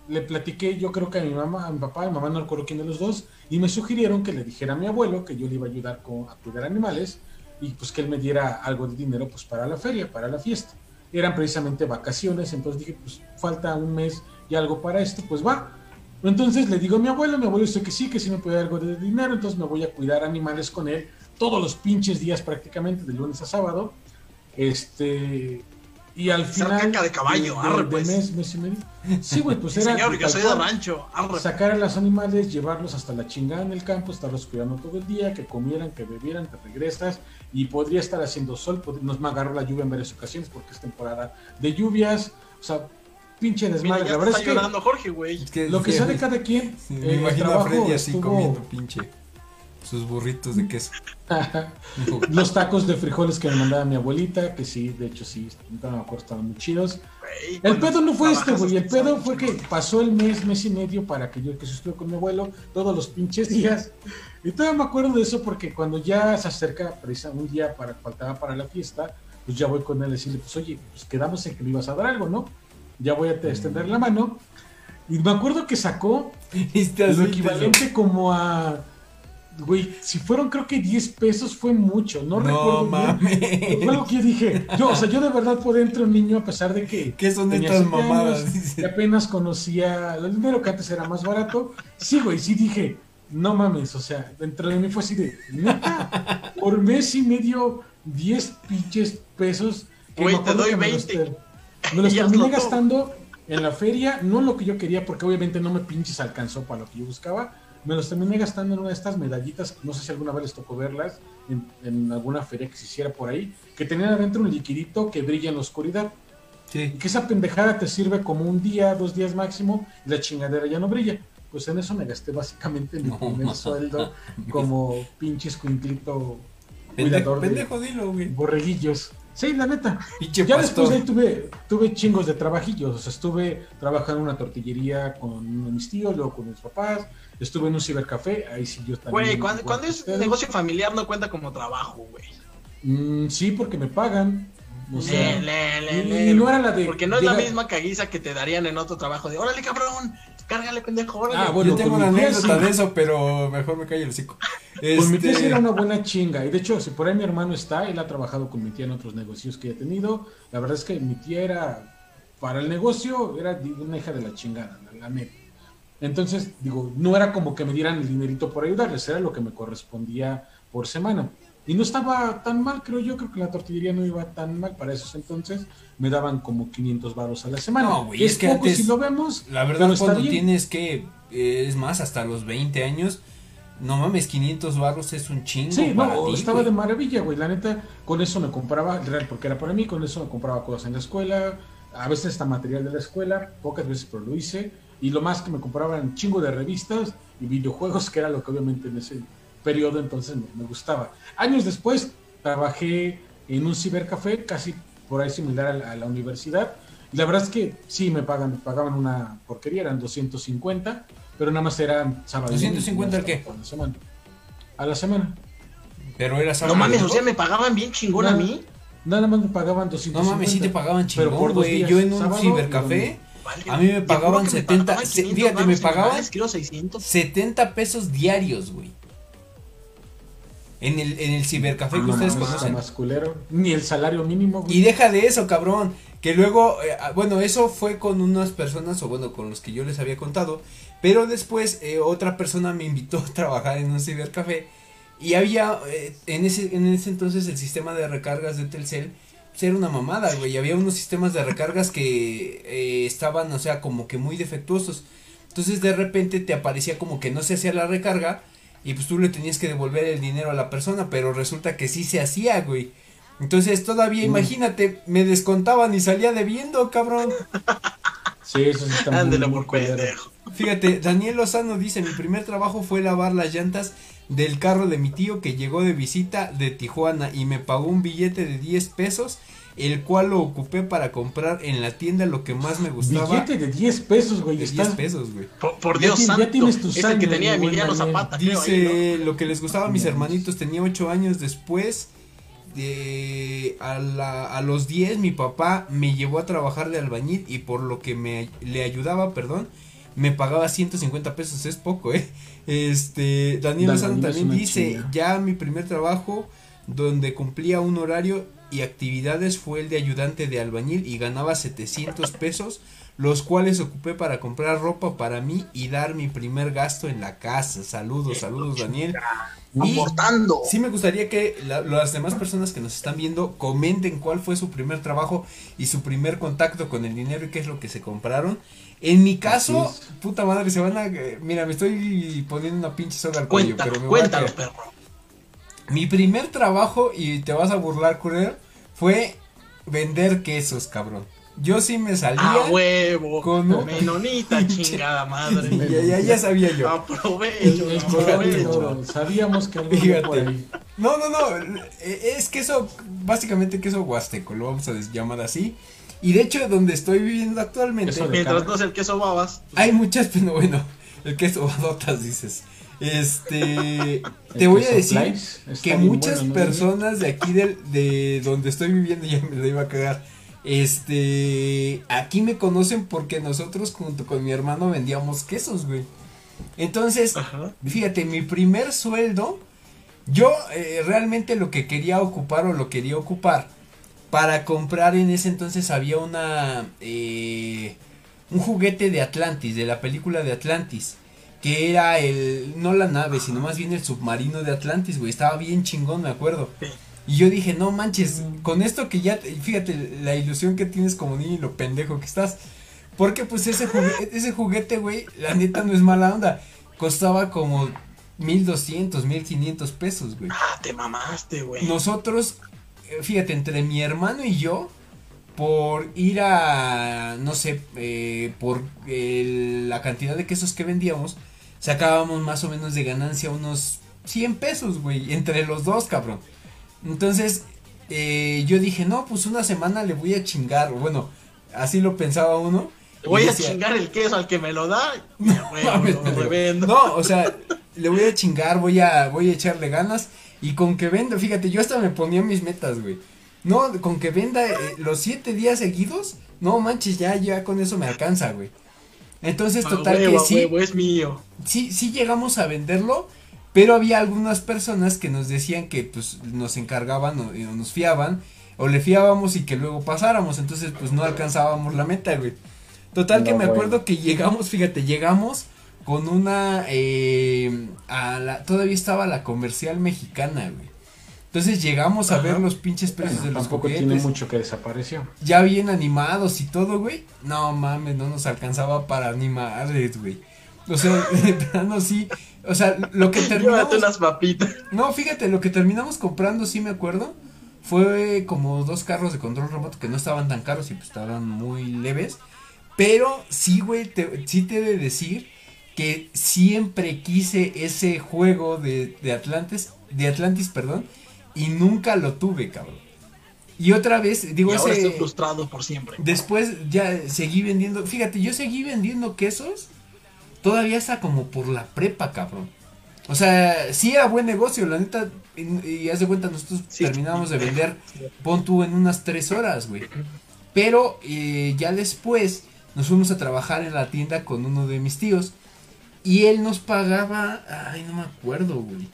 le platiqué, yo creo que a mi mamá, a mi papá, a mi mamá no recuerdo quién de los dos, y me sugirieron que le dijera a mi abuelo que yo le iba a ayudar con, a cuidar animales y pues que él me diera algo de dinero pues para la feria, para la fiesta. Eran precisamente vacaciones, entonces dije, pues falta un mes y algo para esto, pues va. Entonces le digo a mi abuelo, mi abuelo dice que sí, que sí me puede dar algo de dinero, entonces me voy a cuidar animales con él todos los pinches días prácticamente, de lunes a sábado. Este, y al final caca de caballo, de, arre, de pues. mes, mes y medio. Sí, güey, pues era Señor, yo soy de rancho. Arre. sacar a los animales, llevarlos hasta la chingada en el campo, estarlos cuidando todo el día, que comieran, que bebieran, te regresas y podría estar haciendo sol, nos me agarró la lluvia en varias ocasiones porque es temporada de lluvias, o sea, pinche Mira, desmadre. ya la verdad está es que llorando Jorge, güey. Es que- lo que sea de cada quien, Sí, eh, me el imagino a Freddy así estuvo- comiendo pinche sus burritos de queso. los tacos de frijoles que me mandaba mi abuelita, que sí, de hecho sí, no me acuerdo, estaban muy chidos. El pedo no fue este, güey. El pedo fue que pasó el mes, mes y medio para que yo que estuve con mi abuelo todos los pinches días. Y todavía me acuerdo de eso porque cuando ya se acerca, precisamente un día para faltaba para la fiesta, pues ya voy con él a decirle, pues oye, pues quedamos en que me ibas a dar algo, ¿no? Ya voy a te- extender la mano. Y me acuerdo que sacó lo equivalente como a. Güey, si fueron creo que 10 pesos fue mucho, no, recuerdo No bien. mames. Fue algo que yo dije. Yo, o sea, yo de verdad por dentro un niño, a pesar de que. ¿Qué son tenía estas mamadas? años. Y apenas conocía el dinero que antes era más barato. Sí, güey, sí dije, no mames, o sea, dentro de mí fue así de, neta, por mes y medio, 10 pinches pesos. que Güey, me te doy que me los 20. ter- Me los terminé gastando en la feria, no lo que yo quería, porque obviamente no me pinches alcanzó para lo que yo buscaba. Me los terminé gastando en una de estas medallitas, no sé si alguna vez les tocó verlas, en, en alguna feria que se hiciera por ahí, que tenían adentro un liquidito que brilla en la oscuridad. Y Sí. que esa pendejada te sirve como un día, dos días máximo, y la chingadera ya no brilla. Pues en eso me gasté básicamente mi No, primer sueldo como pinche escuinclito Pendejo, cuidador de pendejo, dilo, güey. borreguillos. Sí, la neta. Pinche Ya pastor. después de ahí tuve, tuve chingos de trabajillos. O sea, estuve trabajando en una tortillería con de mis tíos, luego con mis papás. Estuve en un cibercafé, ahí sí yo también. Güey, cuando, es ustedes. negocio familiar no cuenta como trabajo, güey. Mm, sí, porque me pagan. O sea, Le, le, le, y le. no era la de. Porque no es la misma caguiza que te darían en otro trabajo de órale cabrón, cárgale pendejo, órale. Ah, bueno, Yo tengo una anécdota de eso, pero mejor me callo el hocico. Pues mi tía sí Este, era una buena chinga. Y de hecho, si por ahí mi hermano está, él ha trabajado con mi tía en otros negocios que he tenido. La verdad es que mi tía era, para el negocio, era una hija de la chingada, la, la neta. Entonces, digo, no era como que me dieran el dinerito por ayudarles, era lo que me correspondía por semana. Y no estaba tan mal, creo yo, creo que la tortillería no iba tan mal para esos entonces. Me daban como 500 baros a la semana. No, güey, es, es que poco antes- si lo vemos, La verdad, cuando tienes que, eh, es más, hasta los 20 años, no mames, 500 barros es un chingo Sí, para no, ti, estaba güey. de maravilla, güey. La neta, con eso me compraba, real, porque era para mí, con eso me compraba cosas en la escuela, a veces hasta material de la escuela, pocas veces, pero lo hice. Y lo más que me compraba eran chingo de revistas y videojuegos, que era lo que obviamente en ese periodo entonces me, me gustaba. Años después, trabajé en un cibercafé, casi por ahí similar a la, a la universidad. Y la verdad es que sí, me pagan, me pagaban una porquería, eran 250, pero nada más eran sábado. y domingo, 250 al qué? A la semana. A la semana. Pero era no sábado. mames, ¿no? o sea, me pagaban bien chingón a No. mí. Nada más me pagaban 250. No mames, sí te pagaban pero por chingón, dos güey. días, Yo en un cibercafé, Vale, A mí me pagaban que me 70, pagaban se- 500 fíjate, me pagaban- semanales, quiero 600. 70 pesos diarios, güey. En el, en el cibercafé que ustedes no, conocen. Ni el salario mínimo. güey. Y deja de eso, cabrón. Que luego, eh, ah, bueno, eso fue con unas personas, o bueno, con los que yo les había contado. Pero después eh, otra persona me invitó a trabajar en un cibercafé. Y había, eh, en, ese, en ese entonces, el sistema de recargas de Telcel. Era una mamada, güey. y Había unos sistemas de recargas que eh, estaban, o sea, como que muy defectuosos. Entonces de repente te aparecía como que no se hacía la recarga. Y pues tú le tenías que devolver el dinero a la persona. Pero resulta que sí se hacía, güey. Entonces todavía, Mm. imagínate, me descontaban y salía debiendo, cabrón. Sí, eso sí está muy, Ándale muy por culero. pendejo. Fíjate, Daniel Lozano dice, mi primer trabajo fue lavar las llantas del carro de mi tío que llegó de visita de Tijuana y me pagó un billete de 10 pesos, el cual lo ocupé para comprar en la tienda lo que más me gustaba. Billete de 10 pesos, güey. de está- 10 pesos, güey. Por, por Ya Dios ya santo. tienes tus es el que años, tenía Emiliano. Zapata. creo, ahí, ¿no? Dice lo que les gustaba a mis hermanitos, tenía 8 años después. De, a, la- a los 10 mi papá me llevó a trabajar de albañil y por lo que me le ayudaba, perdón, me pagaba 150 pesos, es poco, eh. Este, Daniel Lozano también dice, ya mi primer trabajo donde cumplía un horario y actividades fue el de ayudante de albañil y ganaba 700 pesos, los cuales ocupé para comprar ropa para mí y dar mi primer gasto en la casa. Saludos, saludos Daniel. Y Aportando. sí me gustaría que la- las demás personas que nos están viendo comenten cuál fue su primer trabajo y su primer contacto con el dinero y qué es lo que se compraron. En mi caso, puta madre, se van a... eh, Mira, me estoy poniendo una pinche soga al cuello, Cuéntalo, pero me voy a cuéntalo, perro. Mi primer trabajo, y te vas a burlar, Currer, fue vender quesos, cabrón. Yo sí me salía. A huevo. con un- Menonita, chingada madre. ya, ya, ya sabía yo. Aprovecho, Es aprovecho. correcto, Sabíamos que Fíjate. No, no, no. eh, Es queso, básicamente queso huasteco, lo vamos a llamar así. Y de hecho, donde estoy viviendo actualmente, Mientras no sea el queso babas. hay muchas, pero bueno, el queso badotas, dices. Este, te voy a decir que muchas bueno, ¿no? personas de aquí del, de donde estoy viviendo, ya me lo iba a cagar. Este, aquí me conocen porque nosotros junto con mi hermano vendíamos quesos, güey. Entonces, Ajá. Fíjate, mi primer sueldo, yo eh, realmente lo que quería ocupar o lo quería ocupar para comprar en ese entonces había una eh, un juguete de Atlantis, de la película de Atlantis, que era el no la nave, sino más bien el submarino de Atlantis, güey, estaba bien chingón, me acuerdo. Sí. Y yo dije, no manches, con esto que ya, fíjate la ilusión que tienes como niño y lo pendejo que estás. Porque pues ese juguete, ese juguete, güey, la neta no es mala onda. Costaba como 1200, 1500 pesos, güey. Ah, te mamaste, güey. Nosotros, fíjate, entre mi hermano y yo, por ir a, no sé, eh, por eh, la cantidad de quesos que vendíamos, sacábamos más o menos de ganancia unos 100 pesos, güey, entre los dos, cabrón. Entonces, eh, yo dije, no, pues una semana le voy a chingar, bueno, así lo pensaba uno. Voy a chingar el queso al que me lo da. lo pendejo. revendo. No, o sea, le voy a chingar, voy a, voy a echarle ganas. Y con que venda, fíjate, yo hasta me ponía mis metas, güey. No, con que venda eh, los siete días seguidos, no manches, ya, ya con eso me alcanza, güey. Entonces, A total huevo, que sí, huevo, es mío. sí, sí llegamos a venderlo, pero había algunas personas que nos decían que pues nos encargaban o, o nos fiaban, o le fiábamos y que luego pasáramos, entonces pues no alcanzábamos la meta, güey. Total que me güey. acuerdo que llegamos, fíjate, llegamos con una, eh, a la, todavía estaba la comercial mexicana, güey. Entonces llegamos a Ajá. ver los pinches precios Bueno, de los tampoco juguetes tiene mucho que desapareció. ya bien animados y todo, güey. No mames, no nos alcanzaba para ni madres, güey. O sea, de plano sí. O sea, lo que terminamos. Llévate unas papitas. No, fíjate, lo que terminamos comprando, sí me acuerdo. Fue como dos carros de control remoto que no estaban tan caros y pues estaban muy leves. Pero sí, güey, te, sí te he de decir que siempre quise ese juego de, de Atlantis, de Atlantis, perdón, y nunca lo tuve, cabrón. Y otra vez, digo, y ahora ese, estoy frustrado por siempre. Después ya seguí vendiendo. Fíjate, yo seguí vendiendo quesos. Todavía hasta como por la prepa, cabrón. O sea, sí era buen negocio, la neta. Y, y haz de cuenta, nosotros Sí. terminamos de vender, pon tú en unas tres horas, güey. Pero eh, ya después nos fuimos a trabajar en la tienda con uno de mis tíos. Y él nos pagaba. Ay, no me acuerdo, güey.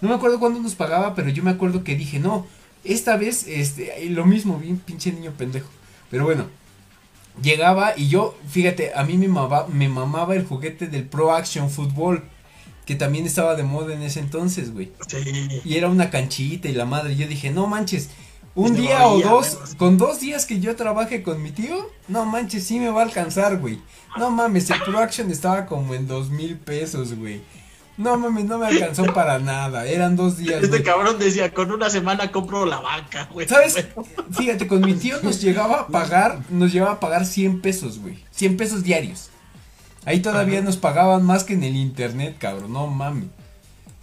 No me acuerdo cuándo nos pagaba, pero yo me acuerdo que dije, no, esta vez, este, lo mismo, bien pinche niño pendejo. Pero bueno, llegaba y yo, fíjate, a mí me mamaba, me mamaba el juguete del Pro Action Football. Que también estaba de moda en ese entonces, güey. Sí. Y era una canchita y la madre. Yo dije, no manches, un día o dos, con dos días que yo trabaje con mi tío, no manches, sí me va a alcanzar, güey. No mames, el Pro Action estaba como en dos mil pesos, güey. No mames, no me alcanzó para nada. Eran dos días, Este cabrón decía, con una semana compro la vaca, güey. ¿Sabes? Fíjate, con mi tío nos llegaba a pagar, nos llevaba a pagar 100 pesos, güey. 100 pesos diarios. Ahí todavía Ajá. nos pagaban más que en el internet, cabrón, no mames.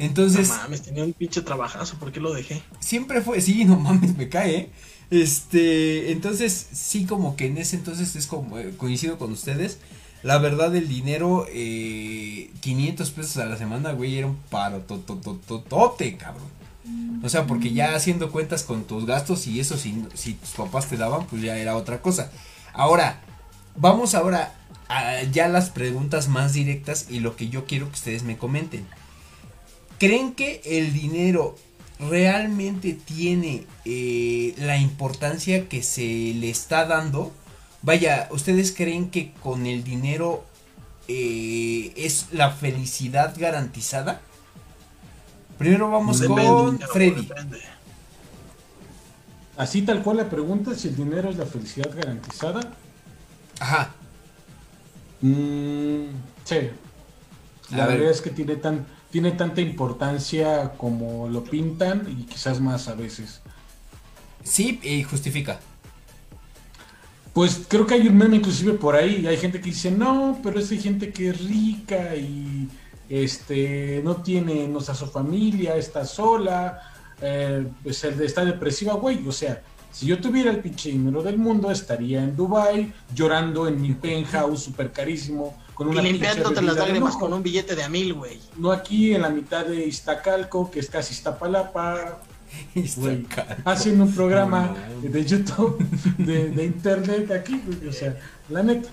Entonces, No mames, tenía un pinche trabajazo, ¿por qué lo dejé? siempre fue, sí, no mames, me cae, ¿eh? Este, entonces, sí, como que en ese entonces es como, eh, coincido con ustedes. La verdad, el dinero, eh, 500 pesos a la semana, güey, era un paro, totototote, cabrón. O sea, porque ya haciendo cuentas con tus gastos y eso, si, si tus papás te daban, pues ya era otra cosa. Ahora, vamos ahora a ya las preguntas más directas y lo que yo quiero que ustedes me comenten. ¿Creen que el dinero realmente tiene eh, la importancia que se le está dando? Vaya, ¿ustedes creen que con el dinero eh, es la felicidad garantizada? Primero vamos Depende, con Freddy. depende. Así tal cual la pregunta, si el dinero es la felicidad garantizada. Ajá. Mm, sí. A La ver. verdad es que tiene, tan, tiene tanta importancia como lo pintan y quizás más a veces. Sí, y justifica. Pues creo que hay un meme inclusive por ahí hay gente que dice, no, pero es que hay gente que es rica y este no tiene, no está su familia, está sola, eh, está depresiva, güey. O sea, si yo tuviera el pinche dinero del mundo, estaría en Dubai llorando en mi penthouse súper carísimo con Y una pinche limpiándote las lágrimas con un billete de a mil, güey. No aquí en la mitad de Iztacalco, que es casi Iztapalapa, güey, haciendo un programa No, no. de YouTube, de, de internet aquí, güey, o sea, la neta,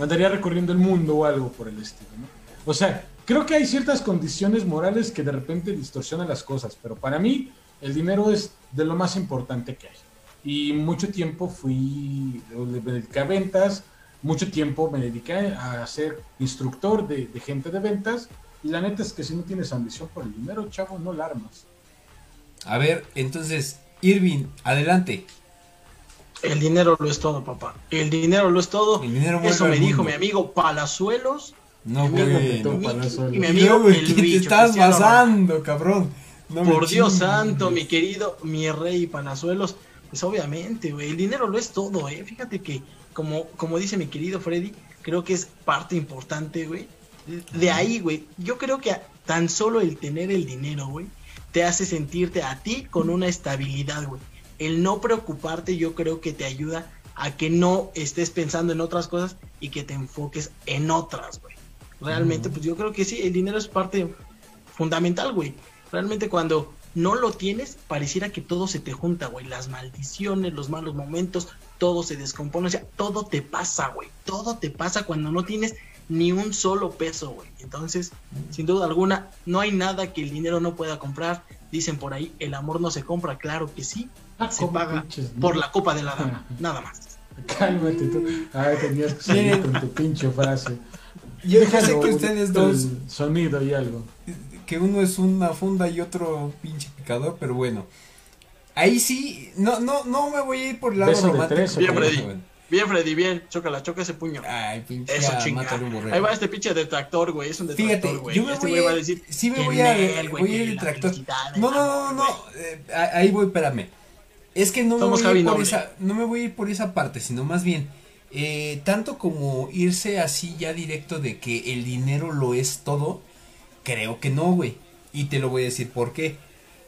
andaría recorriendo el mundo o algo por el estilo, ¿no? O sea, creo que hay ciertas condiciones morales que de repente distorsionan las cosas, pero para mí el dinero es de lo más importante que hay. Y mucho tiempo fui, me dediqué a ventas, mucho tiempo me dediqué a ser instructor de, de gente de ventas, y la neta es que si no tienes ambición por el dinero, chavo, no la armas. A ver, entonces, Irving, adelante. El dinero lo es todo, papá. El dinero lo es todo. El dinero Eso me dijo mi amigo Palazuelos. No, mi amigo güey. No. Palazuelos. y mi amigo luego, el ¿quién te estás Cristiano Ronaldo. basando, cabrón? No me Por Dios chingues. santo, mi querido, mi rey Palazuelos. Pues obviamente, güey, el dinero lo es todo, eh. Fíjate que, como, como dice mi querido Freddy, creo que es parte importante, güey. De ahí, güey, yo creo que tan solo el tener el dinero, güey, te hace sentirte a ti con una estabilidad, güey. El no preocuparte, yo creo que te ayuda a que no estés pensando en otras cosas y que te enfoques en otras, güey. Realmente, pues yo creo que sí, el dinero es parte fundamental, güey. Realmente cuando no lo tienes, pareciera que todo se te junta, güey. Las maldiciones, los malos momentos, todo se descompone. O sea, todo te pasa, güey. Todo te pasa cuando no tienes ni un solo peso, güey. Entonces, sin duda alguna, no hay nada que el dinero no pueda comprar. Dicen por ahí, el amor no se compra, claro que sí. Ah, Se ¿cómo paga pinches, no? por la copa de la dama, nada más. Cálmate tú. Ay, tenías que salir Miren. con tu pinche frase. Yo, yo sé Déjalo, que ustedes dos, Sonido y algo. que uno es una funda y otro pinche picador, pero bueno. Ahí sí, no, no, no me voy a ir por el lado Beso romántico. tres, ¿o Bien, Freddy. Bien, Freddy, bien. Chócala, choca ese puño. Ay, pinche, Eso chingada. Ahí va este pinche detractor, güey. Es un detractor, Fíjate, güey. yo me Este voy a, va a decir. sí me voy a, él, güey, voy a ir que de la tractor. felicidad, el No, no, no, no, eh, ahí voy, espérame. Es que no me, voy a ir por esa, no me voy a ir por esa parte, sino más bien, eh, tanto como irse así ya directo de que el dinero lo es todo, creo que no, güey. Y te lo voy a decir por qué.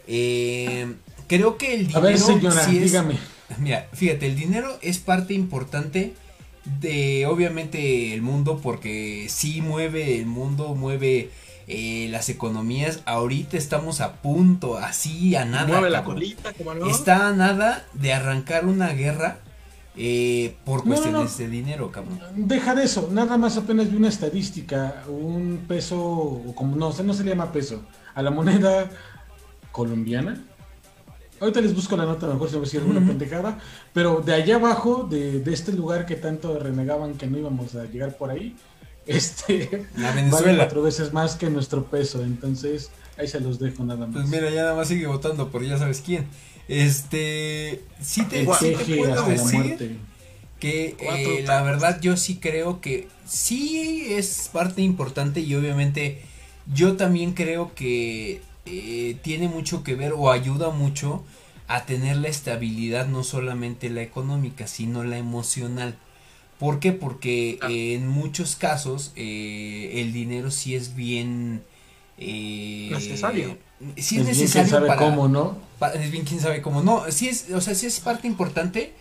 Eh, creo que el A dinero ver, señora, sí es- dígame. Mira, fíjate, el dinero es parte importante de obviamente el mundo porque sí mueve el mundo, mueve eh, las economías. Ahorita estamos a punto, así a nada. Mueve la colita, como no. Está a nada de arrancar una guerra eh, por No, no, cuestiones no. de dinero, cabrón. Deja de eso, nada más apenas vi una estadística, un peso, o como no, no se le llama peso, a la moneda colombiana. Ahorita les busco la nota, mejor si me sirve alguna pendejada. Pero de allá abajo, de, de, este lugar que tanto renegaban que no íbamos a llegar por ahí, este la Venezuela. vale cuatro veces más que nuestro peso. Entonces, ahí se los dejo nada más. Pues mira, ya nada más sigue votando por ya sabes quién. Este, sí te, sí te puedo decir que eh, la verdad yo sí creo que sí es parte importante y obviamente yo también creo que eh, tiene mucho que ver o ayuda mucho a tener la estabilidad no solamente la económica sino la emocional. ¿Por qué? Porque en muchos casos eh, el dinero sí es bien necesario sí es, necesario sabe cómo, ¿no? es bien quién sabe cómo. No, sí es, o sea, sí es parte importante,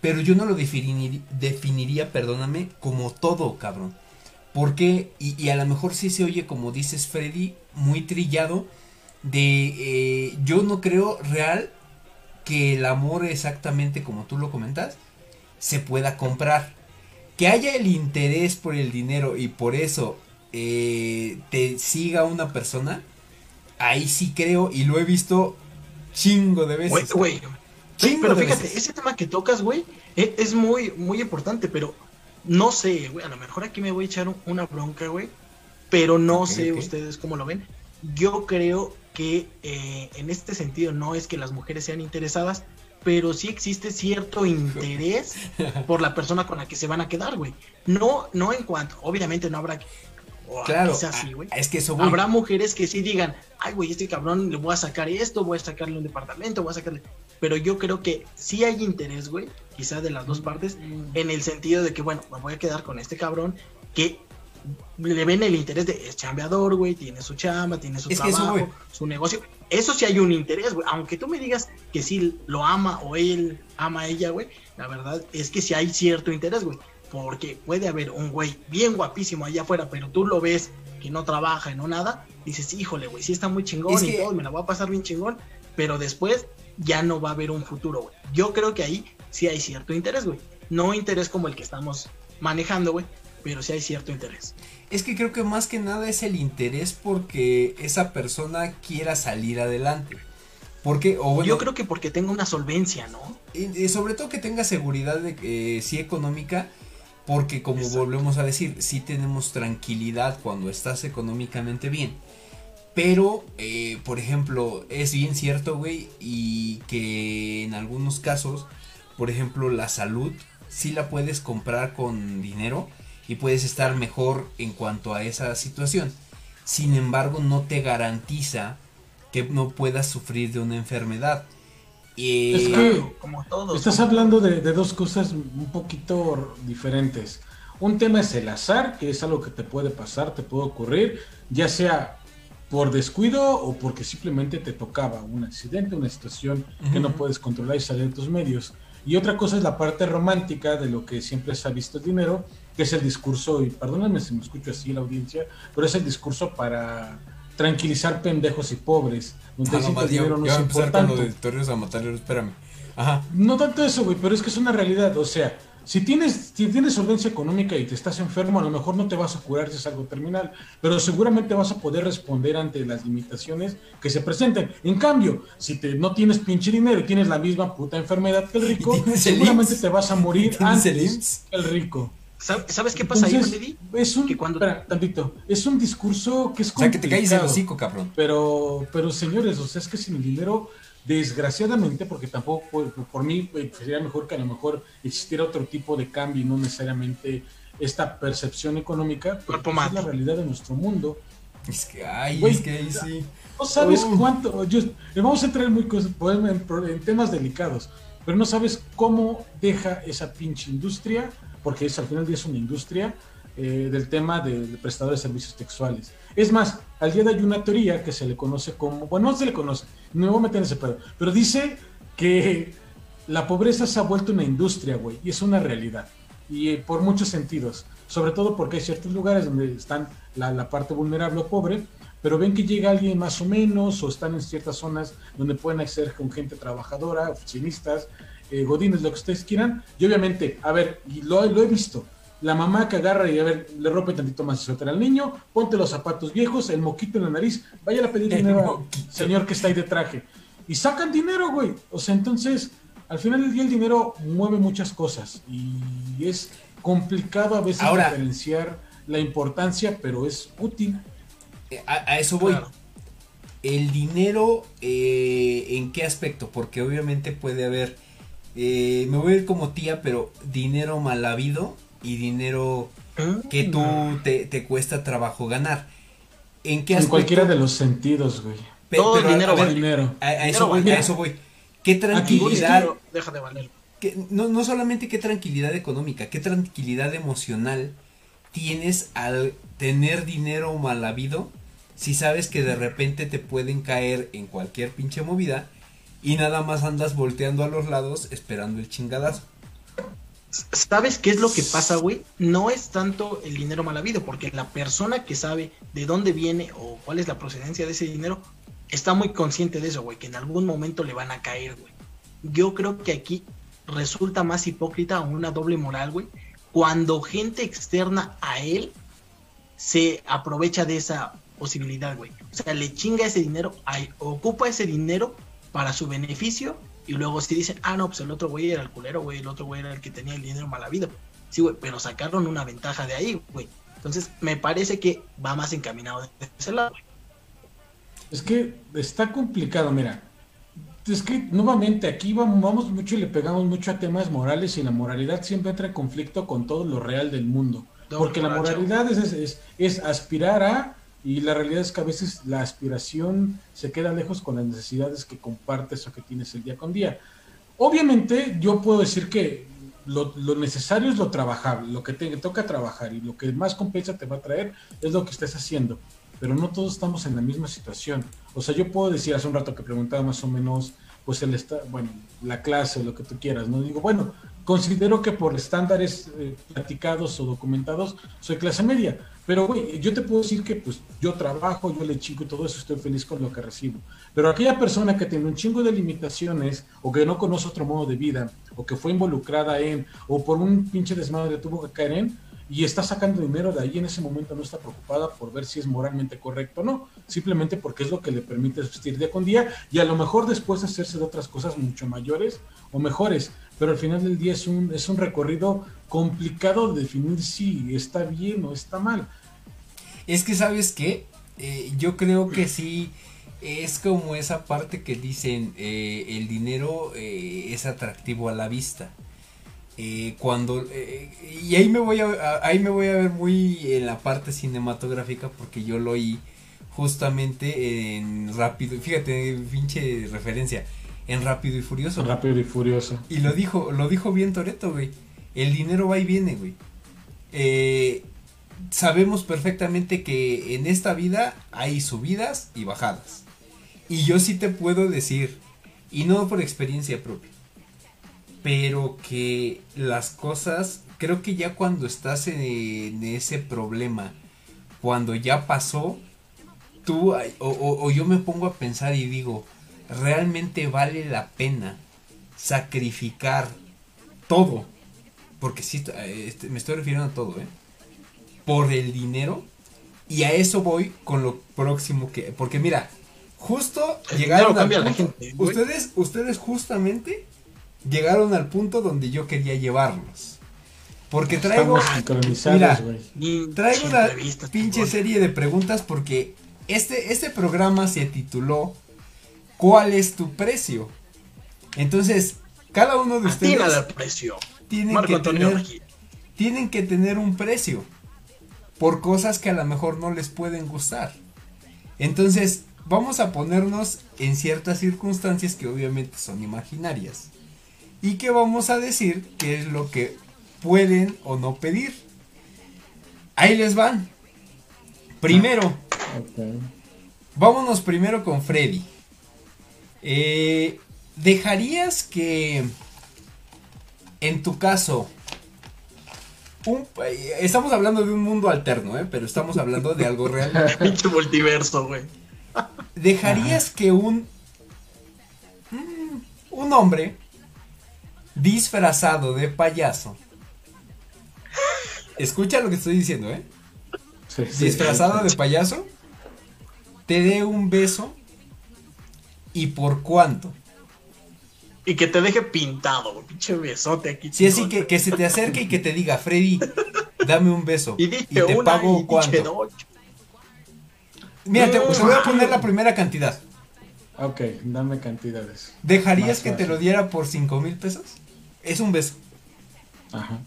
pero yo no lo definiría, perdóname, como todo, cabrón. Porque, y, y, a lo mejor sí se oye, como dices Freddy, muy trillado, de eh, yo no creo real que el amor exactamente como tú lo comentas, se pueda comprar. Que haya el interés por el dinero y por eso eh, te siga una persona, ahí sí creo y lo he visto chingo de veces. Güey, pero fíjate, ese tema que tocas, güey, e, es, muy, muy importante, pero no sé, güey, a lo mejor aquí me voy a echar una bronca, güey, pero no sé ustedes cómo lo ven. Yo creo que eh, en este sentido no es que las mujeres sean interesadas, pero sí existe cierto interés por la persona con la que se van a quedar, güey. No, no en cuanto, obviamente no habrá claro, es que eso Habrá mujeres que sí digan, ay, güey, este cabrón le voy a sacar esto, voy a sacarle un departamento, voy a sacarle. Pero yo creo que sí hay interés, güey, quizás de las dos partes, en el sentido de que, bueno, me voy a quedar con este cabrón que le ven el interés de es chambeador, güey, tiene su chamba, tiene su trabajo, su negocio. Eso sí hay un interés, güey. Aunque tú me digas que sí lo ama o él ama a ella, güey, la verdad es que sí hay cierto interés, güey. Porque puede haber un güey bien guapísimo allá afuera, pero tú lo ves que no trabaja y no nada, dices, híjole, güey, sí está muy chingón y todo, me la voy a pasar bien chingón, pero después ya no va a haber un futuro, güey. Yo creo que ahí sí hay cierto interés, güey. No interés como el que estamos manejando, güey, pero sí hay cierto interés. Es que creo que más que nada es el interés porque esa persona quiera salir adelante. Porque, o bueno, Yo creo que porque tenga una solvencia, ¿no? Y, sobre todo que tenga seguridad de eh, sí económica porque como volvemos a decir, sí tenemos tranquilidad cuando estás económicamente bien. Pero, eh, por ejemplo, es bien cierto, güey, y que en algunos casos, por ejemplo, la salud, sí la puedes comprar con dinero y puedes estar mejor en cuanto a esa situación. Sin embargo, no te garantiza que no puedas sufrir de una enfermedad es que, como todos. Estás hablando de, dos cosas un poquito diferentes. Un tema es el azar, que es algo que te puede pasar, te puede ocurrir, ya sea por descuido o porque simplemente te tocaba un accidente, una situación que no puedes controlar y salir de tus medios. Y otra cosa es la parte romántica de lo que siempre se ha visto el dinero, que es el discurso, y perdóname si me escucho así la audiencia, pero es el discurso para tranquilizar pendejos y pobres. Donde ah, no, dinero no es importante. a matarlo, espérame. Ajá. No tanto eso, güey, pero es que es una realidad. O sea, si tienes, si tienes solvencia económica y te estás enfermo, a lo mejor no te vas a curar si es algo terminal, pero seguramente vas a poder responder ante las limitaciones que se presenten. En cambio, si te, no tienes pinche dinero y tienes la misma puta enfermedad que el rico, seguramente te vas a morir antes que el rico. ¿Sabes qué pasa ahí, Es un, tantito, es un discurso que es complicado. O sea, que te calles el hocico, cabrón. Pero, pero señores, o sea, es que sin el dinero, desgraciadamente, porque tampoco, por, mí, eh, sería mejor que a lo mejor existiera otro tipo de cambio y no necesariamente esta percepción económica, pero pues, es la realidad de nuestro mundo. Es que, ay, es que ahí sí. No sabes cuánto, yo, vamos a entrar muy cosas, en temas delicados, pero no sabes cómo deja esa pinche industria porque es, al final es una industria eh, del tema de, prestadores de servicios sexuales. Es más, al día de hoy hay una teoría que se le conoce como, bueno, no se le conoce, no me voy a meter en ese pedo, pero dice que la pobreza se ha vuelto una industria, güey, y es una realidad. Y eh, por muchos sentidos, sobre todo porque hay ciertos lugares donde están la, la parte vulnerable o pobre, pero ven que llega alguien más o menos, o están en ciertas zonas donde pueden acceder con gente trabajadora, oficinistas, eh, godines, lo que ustedes quieran. Y obviamente, a ver, lo, lo he visto, la mamá que agarra y a ver, le rompe tantito más el suéter al niño, ponte los zapatos viejos, el moquito en la nariz, vaya a pedir dinero al señor que está ahí de traje. Y sacan dinero, güey. O sea, entonces, al final del día el dinero mueve muchas cosas y es complicado a veces diferenciar la importancia, pero es útil. Eh, a, eso voy. El dinero, eh, ¿en qué aspecto? Porque obviamente puede haber, eh, me voy a ir como tía, pero dinero mal habido y dinero que tú mm. te, cuesta trabajo ganar. ¿En qué aspecto? En cualquiera de los sentidos, güey. Todo el dinero, a, dinero. A, eso voy, a eso voy. ¿Qué tranquilidad? deja de valer. no, no solamente qué tranquilidad económica, qué tranquilidad emocional tienes al tener dinero mal habido si sabes que de repente te pueden caer en cualquier pinche movida y nada más andas volteando a los lados esperando el chingadazo. ¿Sabes qué es lo que pasa, güey? No es tanto el dinero mal habido, porque la persona que sabe de dónde viene o cuál es la procedencia de ese dinero está muy consciente de eso, güey, que en algún momento le van a caer, güey. Yo creo que aquí resulta más hipócrita o una doble moral, güey, cuando gente externa a él se aprovecha de esa posibilidad, güey. O sea, le chinga ese dinero, ocupa ese dinero para su beneficio y luego si dicen, ah, no, pues el otro güey era el culero, güey, el otro güey era el que tenía el dinero mal habido. Sí, güey, pero sacaron una ventaja de ahí, güey. Entonces, me parece que va más encaminado de ese lado, Es que está complicado, mira. Es que nuevamente aquí vamos, vamos mucho y le pegamos mucho a temas morales y la moralidad siempre entra en conflicto con todo lo real del mundo. porque la moralidad es, es, es aspirar a y la realidad es que a veces la aspiración se queda lejos con las necesidades que compartes o que tienes el día con día. Obviamente yo puedo decir que lo, necesario es lo trabajable, lo que te toca trabajar y lo que más compensa te va a traer es lo que estés haciendo. Pero no todos estamos en la misma situación. O sea, yo puedo decir hace un rato que preguntaba más o menos, pues el está, bueno, la clase, lo que tú quieras, ¿no? Digo, bueno, considero que por estándares eh, platicados o documentados soy clase media, pero, güey, yo te puedo decir que, pues, yo trabajo, yo le chingo y todo eso, estoy feliz con lo que recibo. Pero aquella persona que tiene un chingo de limitaciones, o que no conoce otro modo de vida, o que fue involucrada en, o por un pinche desmadre tuvo que caer en, y está sacando dinero de ahí en ese momento no está preocupada por ver si es moralmente correcto o no, simplemente porque es lo que le permite existir día con día y a lo mejor después hacerse de otras cosas mucho mayores o mejores, pero al final del día es un, es un recorrido complicado de definir si está bien o está mal. Es que, ¿sabes qué? Eh, yo creo que sí es como esa parte que dicen eh, el dinero eh, es atractivo a la vista. cuando y ahí me voy a ahí me voy a ver muy en la parte cinematográfica porque yo lo oí justamente en rápido fíjate pinche referencia en rápido y furioso rápido y furioso y lo dijo lo dijo bien Toreto güey el dinero va y viene güey eh, sabemos perfectamente que en esta vida hay subidas y bajadas. Y yo sí te puedo decir, y no por experiencia propia, pero que las cosas, creo que ya cuando estás en, ese problema, cuando ya pasó, tú o, yo me pongo a pensar y digo, realmente vale la pena sacrificar todo, porque sí, este, me estoy refiriendo a todo, ¿eh? Por el dinero. Y a eso voy con lo próximo que. Porque mira, justo llegaron al punto, Ustedes, ustedes justamente llegaron al punto donde yo quería llevarlos. Porque traigo. Mira, traigo una pinche serie de preguntas porque este, este programa se tituló ¿Cuál es tu precio? Entonces, cada uno de ustedes. precio. Tienen que, tener, tienen que tener un precio por cosas que a lo mejor no les pueden gustar. Entonces, vamos a ponernos en ciertas circunstancias que obviamente son imaginarias. Y que vamos a decir qué es lo que pueden o no pedir. Ahí les van. Primero. Vámonos primero con Freddy. Eh, ¿Dejarías que en tu caso estamos hablando de un mundo alterno, ¿eh? Pero estamos hablando de algo real. Pinche multiverso, güey. ¿Dejarías que un. Mm, un hombre disfrazado de payaso escucha lo que estoy diciendo, ¿eh? Sí, sí. Disfrazado de payaso, te dé un beso y por cuánto. Y que te deje pintado. Pinche besote aquí. Sí, así que, que se te acerque y que te diga, Freddy, dame un beso. Y te una pago y cuánto. Mira, te, voy a poner la primera cantidad. Ok, dame cantidades. ¿Dejarías Más que te lo diera por cinco mil pesos? Es un beso. Aja.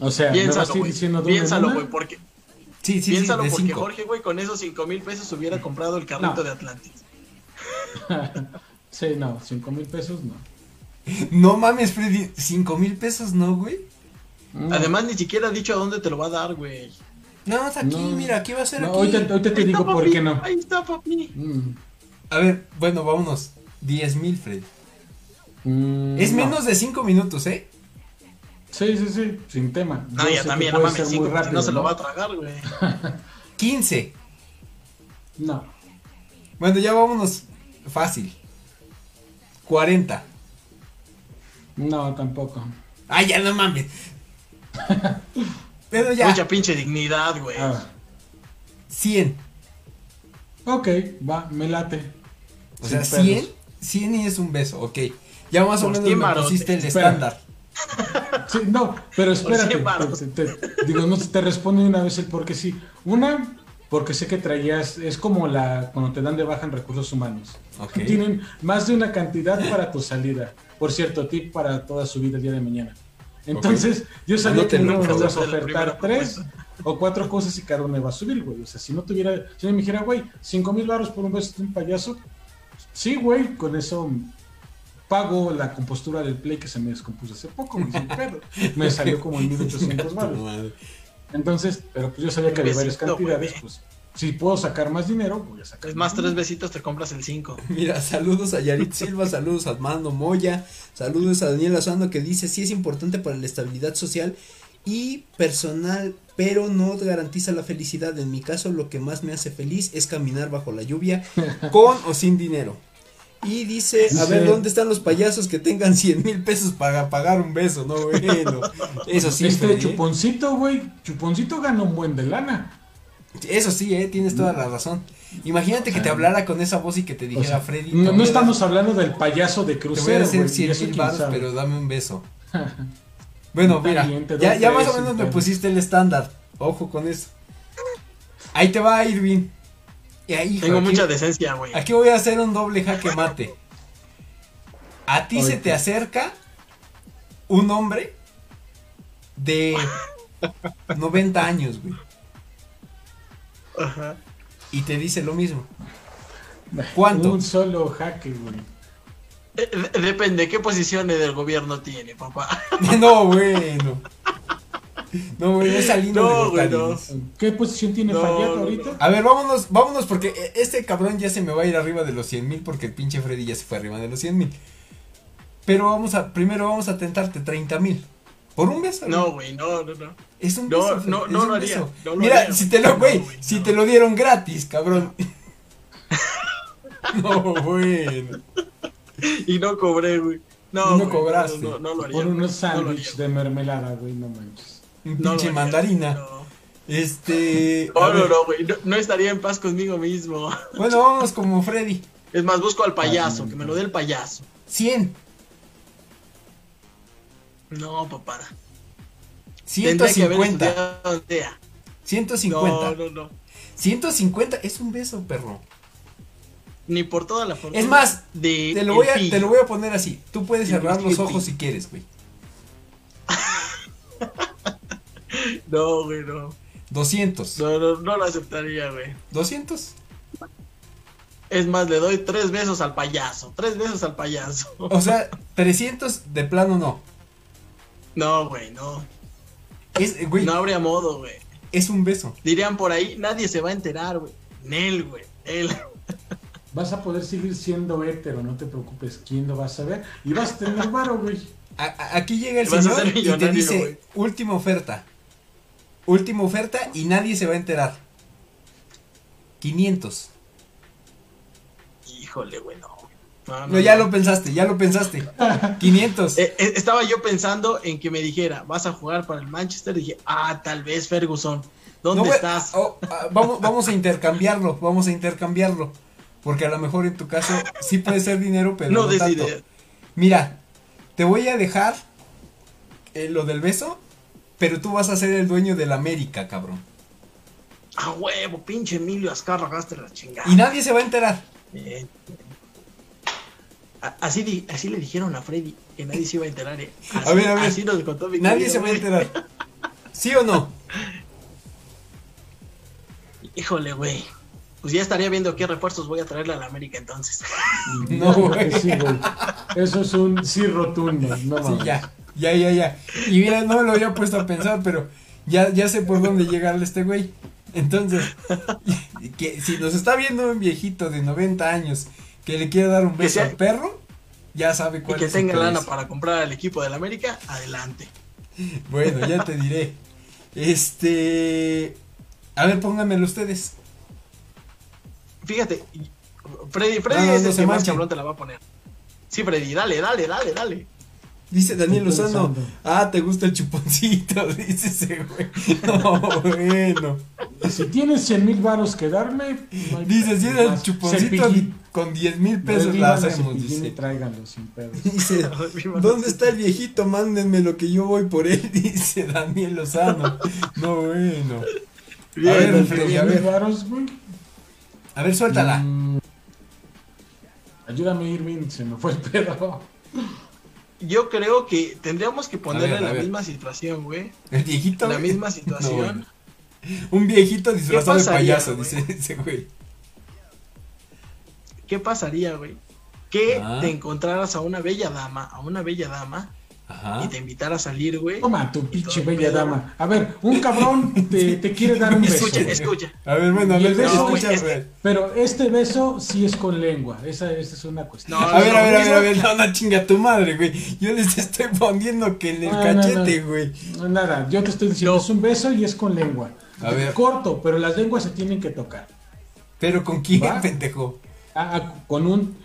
O sea, Piénsalo, güey. Piénsalo, güey, porque, Sí, sí, sí, piénsalo de porque cinco. Jorge, güey, con esos cinco mil pesos hubiera comprado el carrito No. de Atlantis. Sí, no, cinco mil pesos no. No mames, Freddy, cinco mil pesos no, güey. No. Además, ni siquiera ha dicho a dónde te lo va a dar, güey. No, es aquí, No. mira, aquí va a ser No, aquí. ahorita, ahorita te Ahí digo está, por papi, qué no. Ahí está, papi. Mm. A ver, bueno, vámonos. Diez mil, Freddy. Mm, Es no. menos de cinco minutos, ¿eh? Sí, sí, sí, sin tema. No, Yo sé ya que también, no mames, cinco, si no rápido, se lo va a tragar, güey. 15. No, Bueno, ya vámonos fácil. 40. no, tampoco. Ay, ya no mames. Pero ya. Mucha pinche dignidad, güey. Ah, 100. ok, va, me late. O sea, Sin 100. pedos. 100 y es un beso, ok. Ya más o Por menos 100 me pusiste el Espera. estándar. Sí, no, pero espérate. te- te- digo, no te respondo de una vez el por qué sí. Una, porque sé que traías, es como la cuando te dan de baja en recursos humanos. Ok. Tienen más de una cantidad para tu salida. Por cierto, tip para toda su vida el día de mañana. Entonces, yo sabía que no me ibas a ofertar tres o cuatro cosas y cada uno iba a subir, güey. O sea, si no tuviera, si me dijera, güey, cinco mil baros por un beso de un payaso, sí, güey, con eso pago la compostura del play que se me descompuso hace poco, güey, sin pedo. Me salió como en 1800 baros. Entonces, pero pues yo sabía que había varias cantidades, pues si puedo sacar más dinero, voy a sacar Es más, tres besitos te compras el cinco. Mira, saludos a Yarit Silva, saludos a Armando Moya, saludos a Daniel Asando que dice, sí es importante para la estabilidad social y personal, pero no garantiza la felicidad. En mi caso, lo que más me hace feliz es caminar bajo la lluvia, con o sin dinero. Y dice, a ver, ¿dónde están los payasos que tengan 100 mil pesos para pagar un beso? No, bueno. Eso sí, este ¿eh? chuponcito, güey, chuponcito gana un buen de lana. Eso sí, eh, tienes toda la razón. Imagínate que te hablara con esa voz y que te O dijera, sea, Freddy. no, estamos hablando del payaso de Te voy a crucero, hacer güey, y 100 eso mil baros, pero dame un beso. Bueno, mira, ya, ya más o menos me pusiste el estándar. Ojo con eso. Ahí te va, Irving. Y ahí, hijo, Tengo aquí, mucha decencia, güey. aquí voy a hacer un doble jaque mate. A ti se te acerca un hombre de 90 años, güey. Ajá. Y te dice lo mismo. ¿Cuánto? Un solo jaque, güey. Eh, de- Depende, ¿qué posiciones del gobierno tiene, papá? no, bueno. No, güey, es Alino No, de güey, no. ¿Qué posición tiene No, no, ahorita? A ver, vámonos, vámonos porque eh, este cabrón ya se me va a ir arriba de los 100 mil porque el pinche Freddy ya se fue arriba de los 100 mil. Pero vamos a, primero vamos a tentarte 30 mil. Por un beso. No, güey, no, no, no. Es un No, beso. no, no un haría, beso. no lo Mira, haría, si te lo, No, güey, si no. te lo dieron gratis, cabrón. no, bueno. Y no cobré, güey. No, No güey, cobraste. No, no, no lo haría. Por unos No sándwiches de mermelada, güey, no manches. Un No pinche mandarina. No, Este. no, no, no, güey. No, no estaría en paz conmigo mismo. Bueno, vamos como Freddy. Es más, busco al Ah, payaso, que me lo dé el payaso. 100. No, papá. Tendría que haber 150. estudiado en TEA. 150. No, no, no. 150 es un beso, perro. Ni por toda la fortuna. Es más, de Te lo, voy a, te lo voy a poner así. Tú puedes cerrar los ojos si quieres, güey. No, güey, no. 200. No, no, no lo aceptaría, güey. 200. Es más, le doy tres besos al payaso. Tres besos al payaso. O sea, 300 de plano no. No, güey, no. Es, güey, No habría modo, güey. es un beso. Dirían por ahí, nadie se va a enterar, güey. Nel, güey. Él. Vas a poder seguir siendo hétero, no te preocupes, ¿quién lo vas a ver? Y vas a tener varo, güey. A- a- aquí llega el señor y te dice, última oferta. Última oferta y nadie se va a enterar. 500. Híjole, güey, no. No, No, ya lo pensaste, ya lo pensaste. 500. Eh, eh, estaba yo pensando en que me dijera, vas a jugar para el Manchester. Dije, ah, tal vez Ferguson. ¿Dónde estás? oh, ah, vamos, vamos a intercambiarlo, vamos a intercambiarlo. Porque a lo mejor en tu caso sí puede ser dinero, pero no tanto. Mira, te voy a dejar eh, lo del beso, pero tú vas a ser el dueño del América, cabrón. A huevo, pinche Emilio Azcarra, gaste la chingada. Y nadie se va a enterar. Eh, a- Así, di- así le dijeron a Freddy que nadie se iba a enterar, ¿eh? Así, A ver, a ver. así nos contó mi Nadie querido se va a enterar. ¿Sí o no? Híjole, güey. Pues ya estaría viendo qué refuerzos voy a traerle a la América entonces. No, güey. sí, güey. Eso es un sí rotundo. No Sí, ya, ya, ya, ya. Y mira, no me lo había puesto a pensar, pero ya, ya sé por dónde llegarle este güey. Entonces, que si nos está viendo un viejito de 90 años que le quiere dar un beso sea- al perro, ya sabe Y cuál que es su tenga lana para comprar al equipo de la América, adelante. Bueno, ya te diré. Este. A ver, pónganmelo ustedes. Fíjate, Freddy, Freddy No, no, es no el se que más cabrón te la va a poner. Sí, Freddy, dale, dale, dale, dale. Dice Daniel Lozano. Ah, te gusta el chuponcito, dice ese güey. No, bueno. Si tienes 100 mil varos que darme, no hay Dice, si era el chuponcito cepillín. con 10 mil pesos la hacemos, dice. tráiganlo sin pedos. Dice, ¿dónde está el viejito? Mándenme lo que yo voy por él, dice Daniel Lozano. No, bueno. Bien, A ver, Pero Freddy, 100 a mil ver. varos, güey. A ver, suéltala. Mm, Ayúdame, Irving, se me fue el pedo. Yo creo que tendríamos que ponerle ver, la misma situación, güey. El viejito. La misma situación. Un viejito disfrazado de payaso, güey? dice ese güey. ¿Qué pasaría, güey? Que Ah. te encontraras a una bella dama, a una bella dama, Ajá. y te invitara a salir, güey. Toma, tu pinche bella pedo. dama. A ver, un cabrón te, te quiere dar un beso. Escucha, escucha. A ver, bueno, el beso, escucha, güey. Pero este beso sí es con lengua. Esa, esa es una cuestión. No, A ver, a ver, a ver, a ver, no, no chinga tu madre, güey. Yo les estoy poniendo que en el No, no, cachete, no. güey. No, Nada, yo te estoy diciendo, No. es un beso y es con lengua. A ver. Corto, pero las lenguas se tienen que tocar. Pero con quién, Va. pendejo. Ah, ah, con un,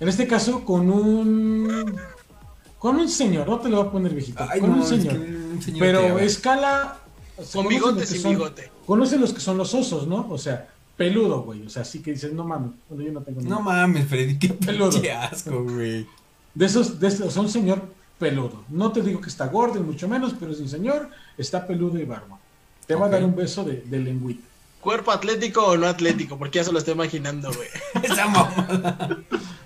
en este caso, con un, con un señor, no te lo voy a poner viejito, Ay, con no, un es señor. que un señor que, a pero escala... Con bigote, los que sin son- bigote. Conocen los que son los osos, ¿no? O sea, peludo, güey. O sea, así que dices, no mames, bueno, yo no tengo No nada. mames, Freddy, qué Peludo. pinche asco, güey. De esos, de esos, son señor peludo. No te digo que está gordo, ni mucho menos, pero es un señor, está peludo y barba. Te va a dar un beso de, de lengüita. ¿Cuerpo atlético o no atlético? Porque ya se lo estoy imaginando, güey. Esa mamada.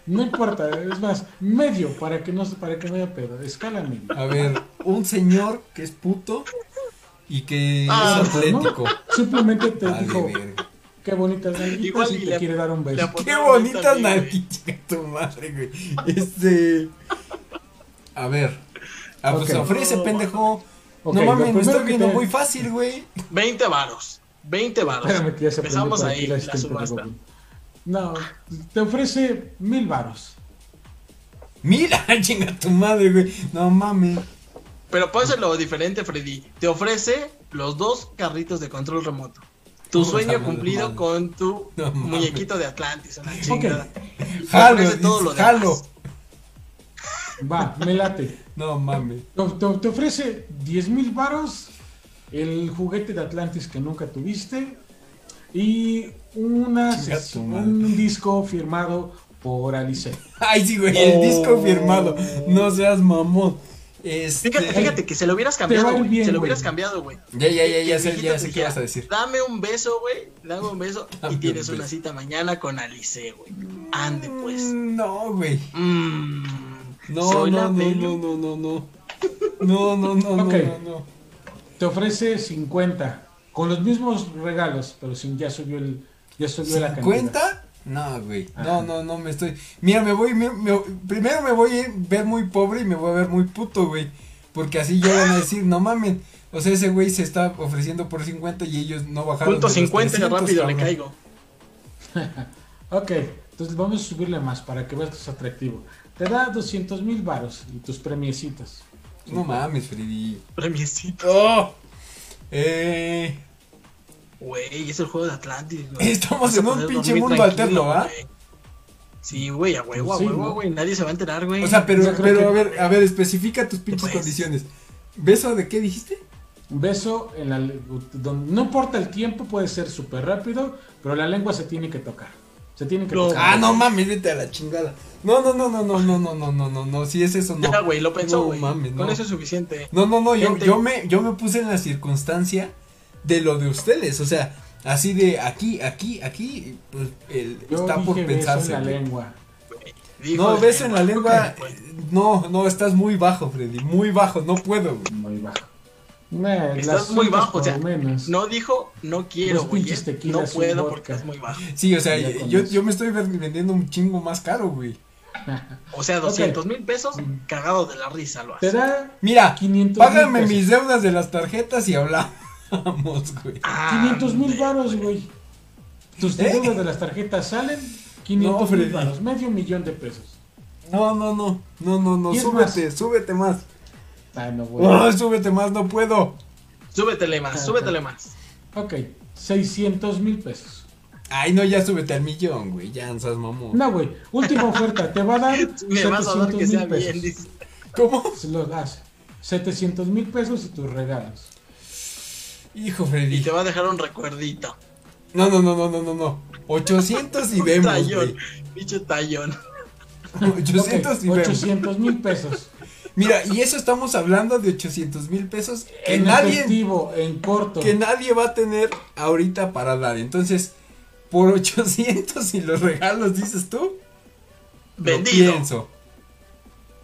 No importa, es más, medio, para que no, para que no haya pedo. Escala medio. A ver, un señor que es puto y que Ah, es atlético. Simplemente te Vale, dijo, verga. qué bonitas nalguitas y y te le- quiere dar un beso. Qué bonitas nalguitas, tu madre, güey. Este. A ver. Ah, pues ofrece, pendejo. Ok, no mames, me que viendo te- muy fácil, güey. 20 varos. 20 varos. Empezamos ahí la, subasta. No, te ofrece mil varos. Mira, chinga tu madre, güey. No mames. Pero lo diferente, Freddy. Te ofrece los dos carritos de control remoto. Tu sueño cumplido con tu No mames. muñequito de Atlantis. a la chingada. Jalo, ofrece todo lo demás. jalo. Va, me late. No mames. Te, te- te ofrece 10 mil varos, el juguete de Atlantis que nunca tuviste y una un disco firmado por Alice. Ay, sí, güey, el Oh. disco firmado. No seas mamón. Este. Fíjate, fíjate que se lo hubieras cambiado, güey. bien, Se lo güey. hubieras cambiado, güey. Ya, ya, ya, ya sé, ya sé qué vas a decir. Dame un beso, güey. Dame un beso. Dame y un tienes una cita mañana con Alice, güey. Ande, pues. Mm, No, güey. Mm, No, soy no, no, no, no, no, no. No, no, no, Ok. no, no. Te ofrece 50 con los mismos regalos, pero sin ya subió el ya subió la cantidad. ¿Cuenta? No, güey. No, Ajá. no, no me estoy. Mira, me voy. me- me- primero me voy a ver muy pobre y me voy a ver muy puto, güey. Porque así ya van a decir, no mamen. O sea, ese güey se está ofreciendo por 50 y ellos no bajaron. Punto de los 50 y 300, rápido le cabrón. caigo. Ok, entonces vamos a subirle más para que veas que es atractivo. Te da 200 mil varos y tus premiecitos. No mames, Freddy. Premiecito. Oh. Eh. Güey, es el juego de Atlantis, güey. Estamos en un pinche mundo alterno, ¿ah? Sí, güey, a huevo, a huevo, güey. Nadie se va a enterar, güey. O sea, pero, pero a ver, a ver, especifica tus pinches condiciones. ¿Beso de qué dijiste? Beso en la donde, no importa el tiempo, puede ser súper rápido, pero la lengua se tiene que tocar. Se tiene que tocar. Ah, no mames, vete a la chingada. No, no, no, no, no, no, no, no, no, no, no. Si es eso, no. Ya, güey, lo pensó, güey. No, Con no. eso es suficiente. No, no, no, yo, yo, me, yo me puse en la circunstancia de lo de ustedes, o sea, así de aquí, aquí, aquí, pues está por pensarse. Beso en la lengua. No, beso en la lengua. No, no, estás muy bajo, Freddy, muy bajo, no puedo. Muy bajo. Estás muy bajo, o sea, no dijo no quiero, güey. Eh, no puedo porque estás muy bajo. Sí, o sea, yo, yo, me estoy vendiendo un chingo más caro, güey. O sea, 200 mil pesos cagado de la risa, lo hace. Mira, 500, págame mis deudas de las tarjetas y hablamos. Vamos, güey. 500 mil varos, güey. Tus ¿Eh? deudas de las tarjetas salen 500 mil no, medio millón de pesos. No, no, no, no, no, no, súbete, más? súbete más. Ah, no, güey. No, súbete más, no puedo. Súbetele más, ah, súbetele más. Ok, 600 mil pesos. Ay, no, ya súbete al millón, güey. Ya ansas, mamón. No, güey. Última oferta. Te va a dar. Me vas a dar que sea pesos. ¿Cómo? Se los das. 700 mil pesos y tus regalos. Hijo, Freddy. Y te va a dejar un recuerdito. No, no, no, no, no, no, no. 800 y vemos. Tallón, bicho tallón. 800 okay, y 800 mil pesos. Mira, y eso estamos hablando de 800 mil pesos que nadie. Efectivo, en corto. Que nadie va a tener ahorita para dar. Entonces, por 800 y los regalos, dices tú. Vendido. Lo pienso.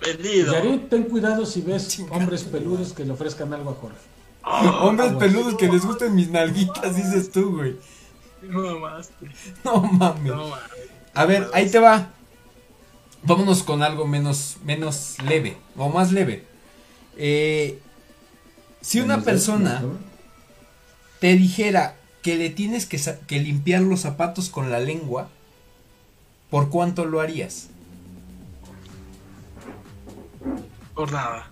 Vendido. Yarit, ten cuidado si ves hombres peludos que le ofrezcan algo a Jorge. Hombres peludos que les gusten mis nalguitas, dices tú, güey. No mames. No, mames. A ver, ahí te va. Vámonos con algo menos, menos leve, o más leve. Eh, si una persona te dijera que le tienes que, que, limpiar los zapatos con la lengua, ¿por cuánto lo harías? Por nada.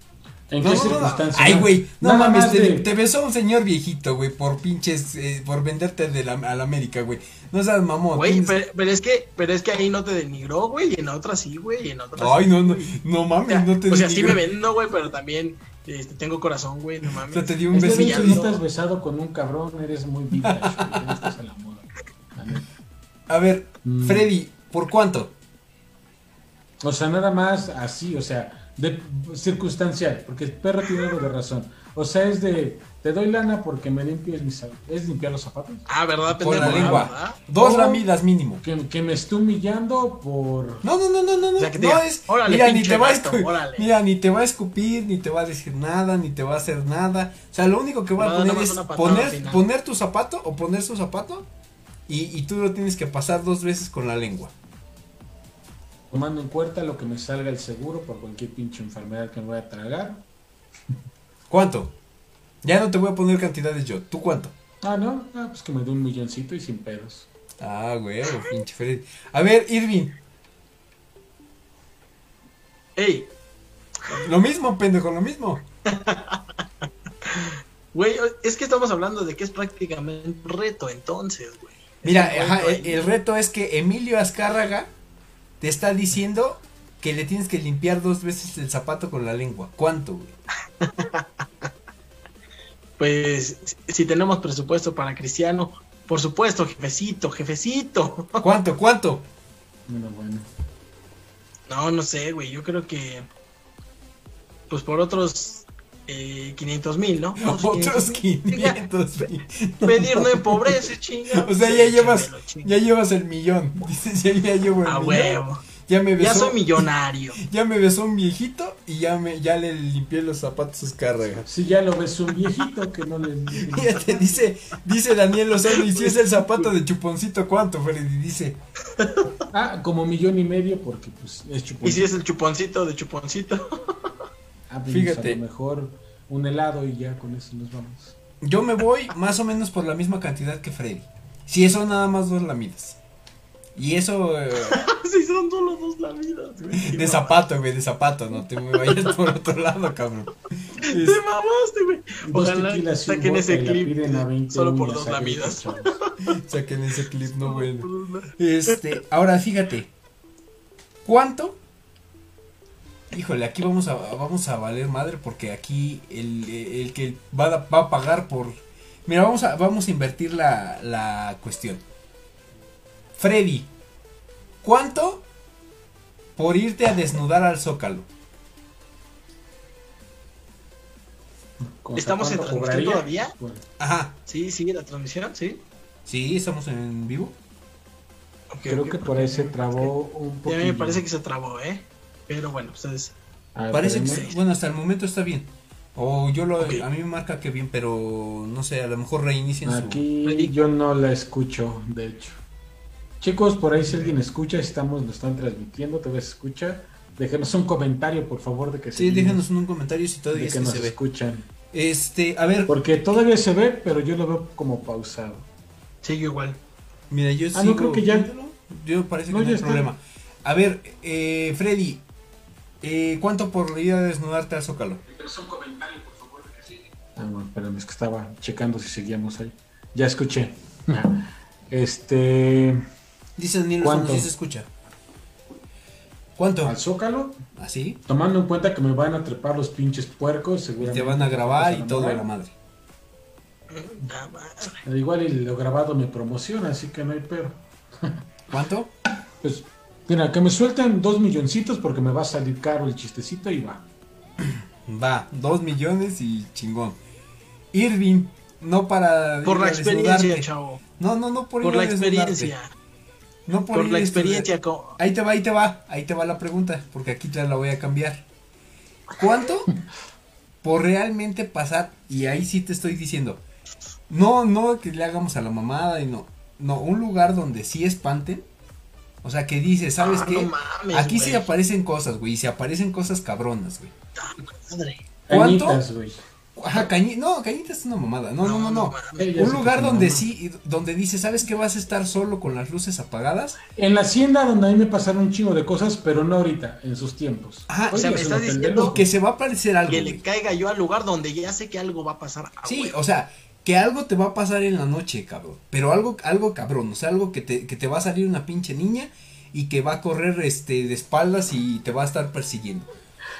¿En no, qué circunstancias? Ay, güey, no mames, te, besó un señor viejito, güey, por pinches, eh, por venderte de a la América, güey. No seas mamón. Güey, tienes... pero, es que, pero es que ahí no te denigró, güey, y en otras sí, güey, y en otras Ay, sí, no, no, no mames, no te denigró. O sea, sí me vendo, güey, pero también este, tengo corazón, güey, no mames. O sea, te dio un beso. Si estás besado con un cabrón, eres muy vintage, güey, no estás a la moda. A ver. Mm. Freddy, ¿por cuánto? O sea, nada más así, o sea, de circunstancial, porque el perro tiene algo de razón. O sea, es de te doy lana porque me limpies mis es limpiar los zapatos. Ah, verdad, por la lengua. Dos lamidas mínimo. Que, me esté humillando por No, no, no, no, no, o no es mira, ni te va a mira, ni te va a escupir, ni te va a decir nada, ni te va a hacer nada. O sea, lo único que va a poner es poner poner tu zapato o poner su zapato y, y tú lo tienes que pasar dos veces con la lengua tomando en cuenta lo que me salga el seguro por cualquier pinche enfermedad que me voy a tragar. ¿Cuánto? Ya no te voy a poner cantidades yo. ¿Tú cuánto? Ah, no. Ah, pues que me dé un milloncito y sin pedos. Ah, güey, pinche Freddy. A ver, Irving. Ey. Lo mismo, pendejo, lo mismo. Güey, es que estamos hablando de que es prácticamente un reto entonces, güey. Mira, el, el reto es que Emilio Azcárraga te está diciendo que le tienes que limpiar dos veces el zapato con la lengua. ¿Cuánto, güey? pues si tenemos presupuesto para Cristiano, por supuesto, jefecito, jefecito. ¿Cuánto, cuánto? No, no sé, güey, yo creo que pues por otros eh, 500 mil, ¿no? Otros 500 mil. Pedir no empobrece, chinga. O sea, ya llevas, ya llevas el millón. Ya, llevo el A millón. huevo. Ya me besó, Ya soy millonario. Ya me besó un viejito y ya me, ya le limpié los zapatos a cargas. Si ya lo besó un viejito que no le. Mira, dice, dice Daniel Lozano, y si es el zapato de chuponcito, ¿cuánto, Freddy? Dice. Ah, como millón y medio, porque pues es chuponcito. Y si es el chuponcito de chuponcito. Fíjate. A lo mejor un helado y ya con eso nos vamos. Yo me voy más o menos por la misma cantidad que Freddy. Si eso nada más dos lamidas. Y eso. Eh, si son solo dos lamidas, güey. De zapato, güey, de zapato, no te me vayas por otro lado, cabrón. Te mamaste, güey. Ojalá saquen ese clip. Solo por dos lamidas. Saquen ese clip, no bueno. Este, ahora fíjate. ¿Cuánto Híjole, aquí vamos a, vamos a valer madre porque aquí el, el que va a, va a pagar por... Mira, vamos a, vamos a invertir la, la cuestión. Freddy, ¿cuánto por irte a desnudar al zócalo? ¿Estamos en ¿Cuánto transmisión cobraría? todavía? Bueno, Ajá, Sí, sigue la transmisión, sí. sí, estamos en vivo. Creo que por ahí se trabó un Y a poco. mí me parece que se trabó, ¿eh? Pero bueno, ustedes. Parece que sí, bueno, hasta el momento está bien. O yo lo, a mí me marca que bien, pero no sé, a lo mejor reinicien su... Aquí yo no la escucho, de hecho. Chicos, por ahí si alguien escucha, estamos, lo están transmitiendo, te ves escucha. Déjenos un comentario, por favor, de que Sí, déjenos en un comentario si de todavía que es que nos se ve. escuchan. Este, a ver, Porque todavía se ve, pero yo lo veo como pausado. Sigue igual. mira, yo Ah, no, creo que ya- viéndolo. Yo parece que No, hay está. problema. A ver, eh, Freddy, eh, ¿cuánto por ir a desnudarte al Zócalo? Ah, bueno, espérame, es que estaba checando si seguíamos ahí. Ya escuché. Este. Dice Daniel ¿Cuánto? Se escucha. ¿Cuánto? Al Zócalo, ¿Así? tomando en cuenta que me van a trepar los pinches puercos, Y seguramente. te van a grabar y todo a la madre. Ah, madre. Al Igual y lo grabado me promociona, así que no hay pero. ¿Cuánto? Pues, mira, que me suelten dos milloncitos porque me va a salir caro el chistecito y va. Va, dos millones y chingón. Irving, no para Por la experiencia, desnudarte. chavo. No, no, no por, Por ir la experiencia. No por, Por ir la a experiencia. co- Ahí te va, ahí te va, ahí te va la pregunta, porque aquí te la voy a cambiar. ¿Cuánto por realmente pasar? Y ahí sí te estoy diciendo, no, no que le hagamos a la mamada y no, no, un lugar donde sí espanten. O sea, que dice, ¿sabes Ah, qué? no mames, aquí sí güey. aparecen cosas, güey, y se aparecen cosas cabronas, güey. Ah, madre. ¿Cuánto? Cañitas, güey. Ajá, cañi no, cañita es una mamada. No, no, no, no. Un lugar donde sí, donde dice, ¿sabes qué? Vas a estar solo con las luces apagadas. En la hacienda donde a mí me pasaron un chingo de cosas, pero no ahorita, en sus tiempos. Ajá, O sea, me es estás diciendo. Que se va a aparecer algo. Que le caiga yo al lugar donde ya sé que algo va a pasar. a Sí, o sea, que algo te va a pasar en la noche, cabrón. Pero algo, algo cabrón, o sea, algo que te, que te va a salir una pinche niña y que va a correr este de espaldas y te va a estar persiguiendo.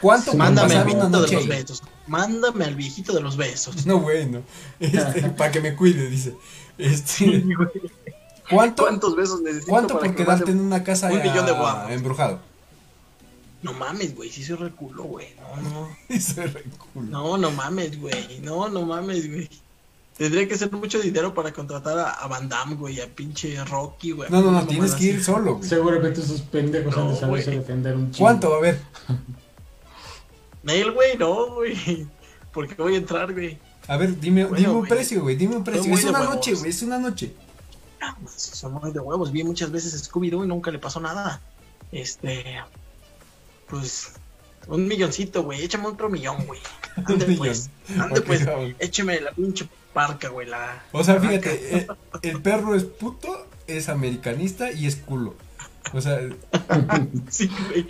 ¿Cuánto Mándame al viejito de los ahí? besos. Mándame al viejito de los besos. No, bueno. Este, para que me cuide, dice. Este, ¿Cuánto, ¿Cuántos besos necesito ¿cuánto para por que quedarte en una casa un millón de guapos? embrujado? No mames, güey, sí soy reculo, güey. No, no. Eso es re. No, no mames, güey. No, no mames, güey. Tendría que ser mucho dinero para contratar a, a Van Damme, güey, a pinche Rocky, güey. No, no, no, tienes que ir así. solo, güey. Seguramente esos pendejos han de No, saberse defender un chingo. ¿Cuánto? A ver, Él, güey, no, güey. Porque voy a entrar, güey. a ver, dime, Bueno, dime un güey. precio, güey, dime un precio. Es una huevos. noche, güey, es una noche. Ah, pues, son muy de huevos. Vi muchas veces Scooby-Doo y nunca le pasó nada. Este. Pues. Un milloncito, güey. Échame otro millón, güey. Ande pues. Ande pues. cabrón. Écheme la pinche parca, güey. La. O sea, fíjate, eh, el perro es puto, es americanista y es culo. O sea, Sí, güey.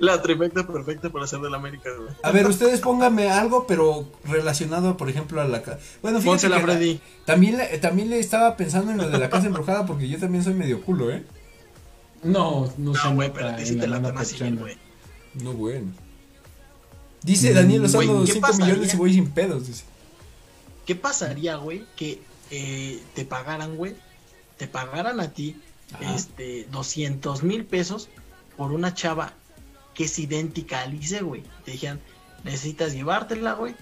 La trifecta perfecta para hacer del América, güey. a ver, ustedes pónganme algo, pero relacionado, por ejemplo, a la casa. Bueno, fíjate que la- Freddy. también, le, también le estaba pensando en lo de la casa embrujada porque yo también soy medio culo, ¿eh? No, no, No, güey, pero a ti sí en te la dan así, güey. No, bueno. Dice Daniel Lozano Mm, ¿qué 5 pasaría? millones y voy sin pedos. Dice. ¿Qué pasaría, güey? Que eh, te pagaran, güey. Te pagaran a ti Ajá. este 200 mil pesos por una chava que es idéntica a Alice, güey. Te dijeran, necesitas llevártela, güey.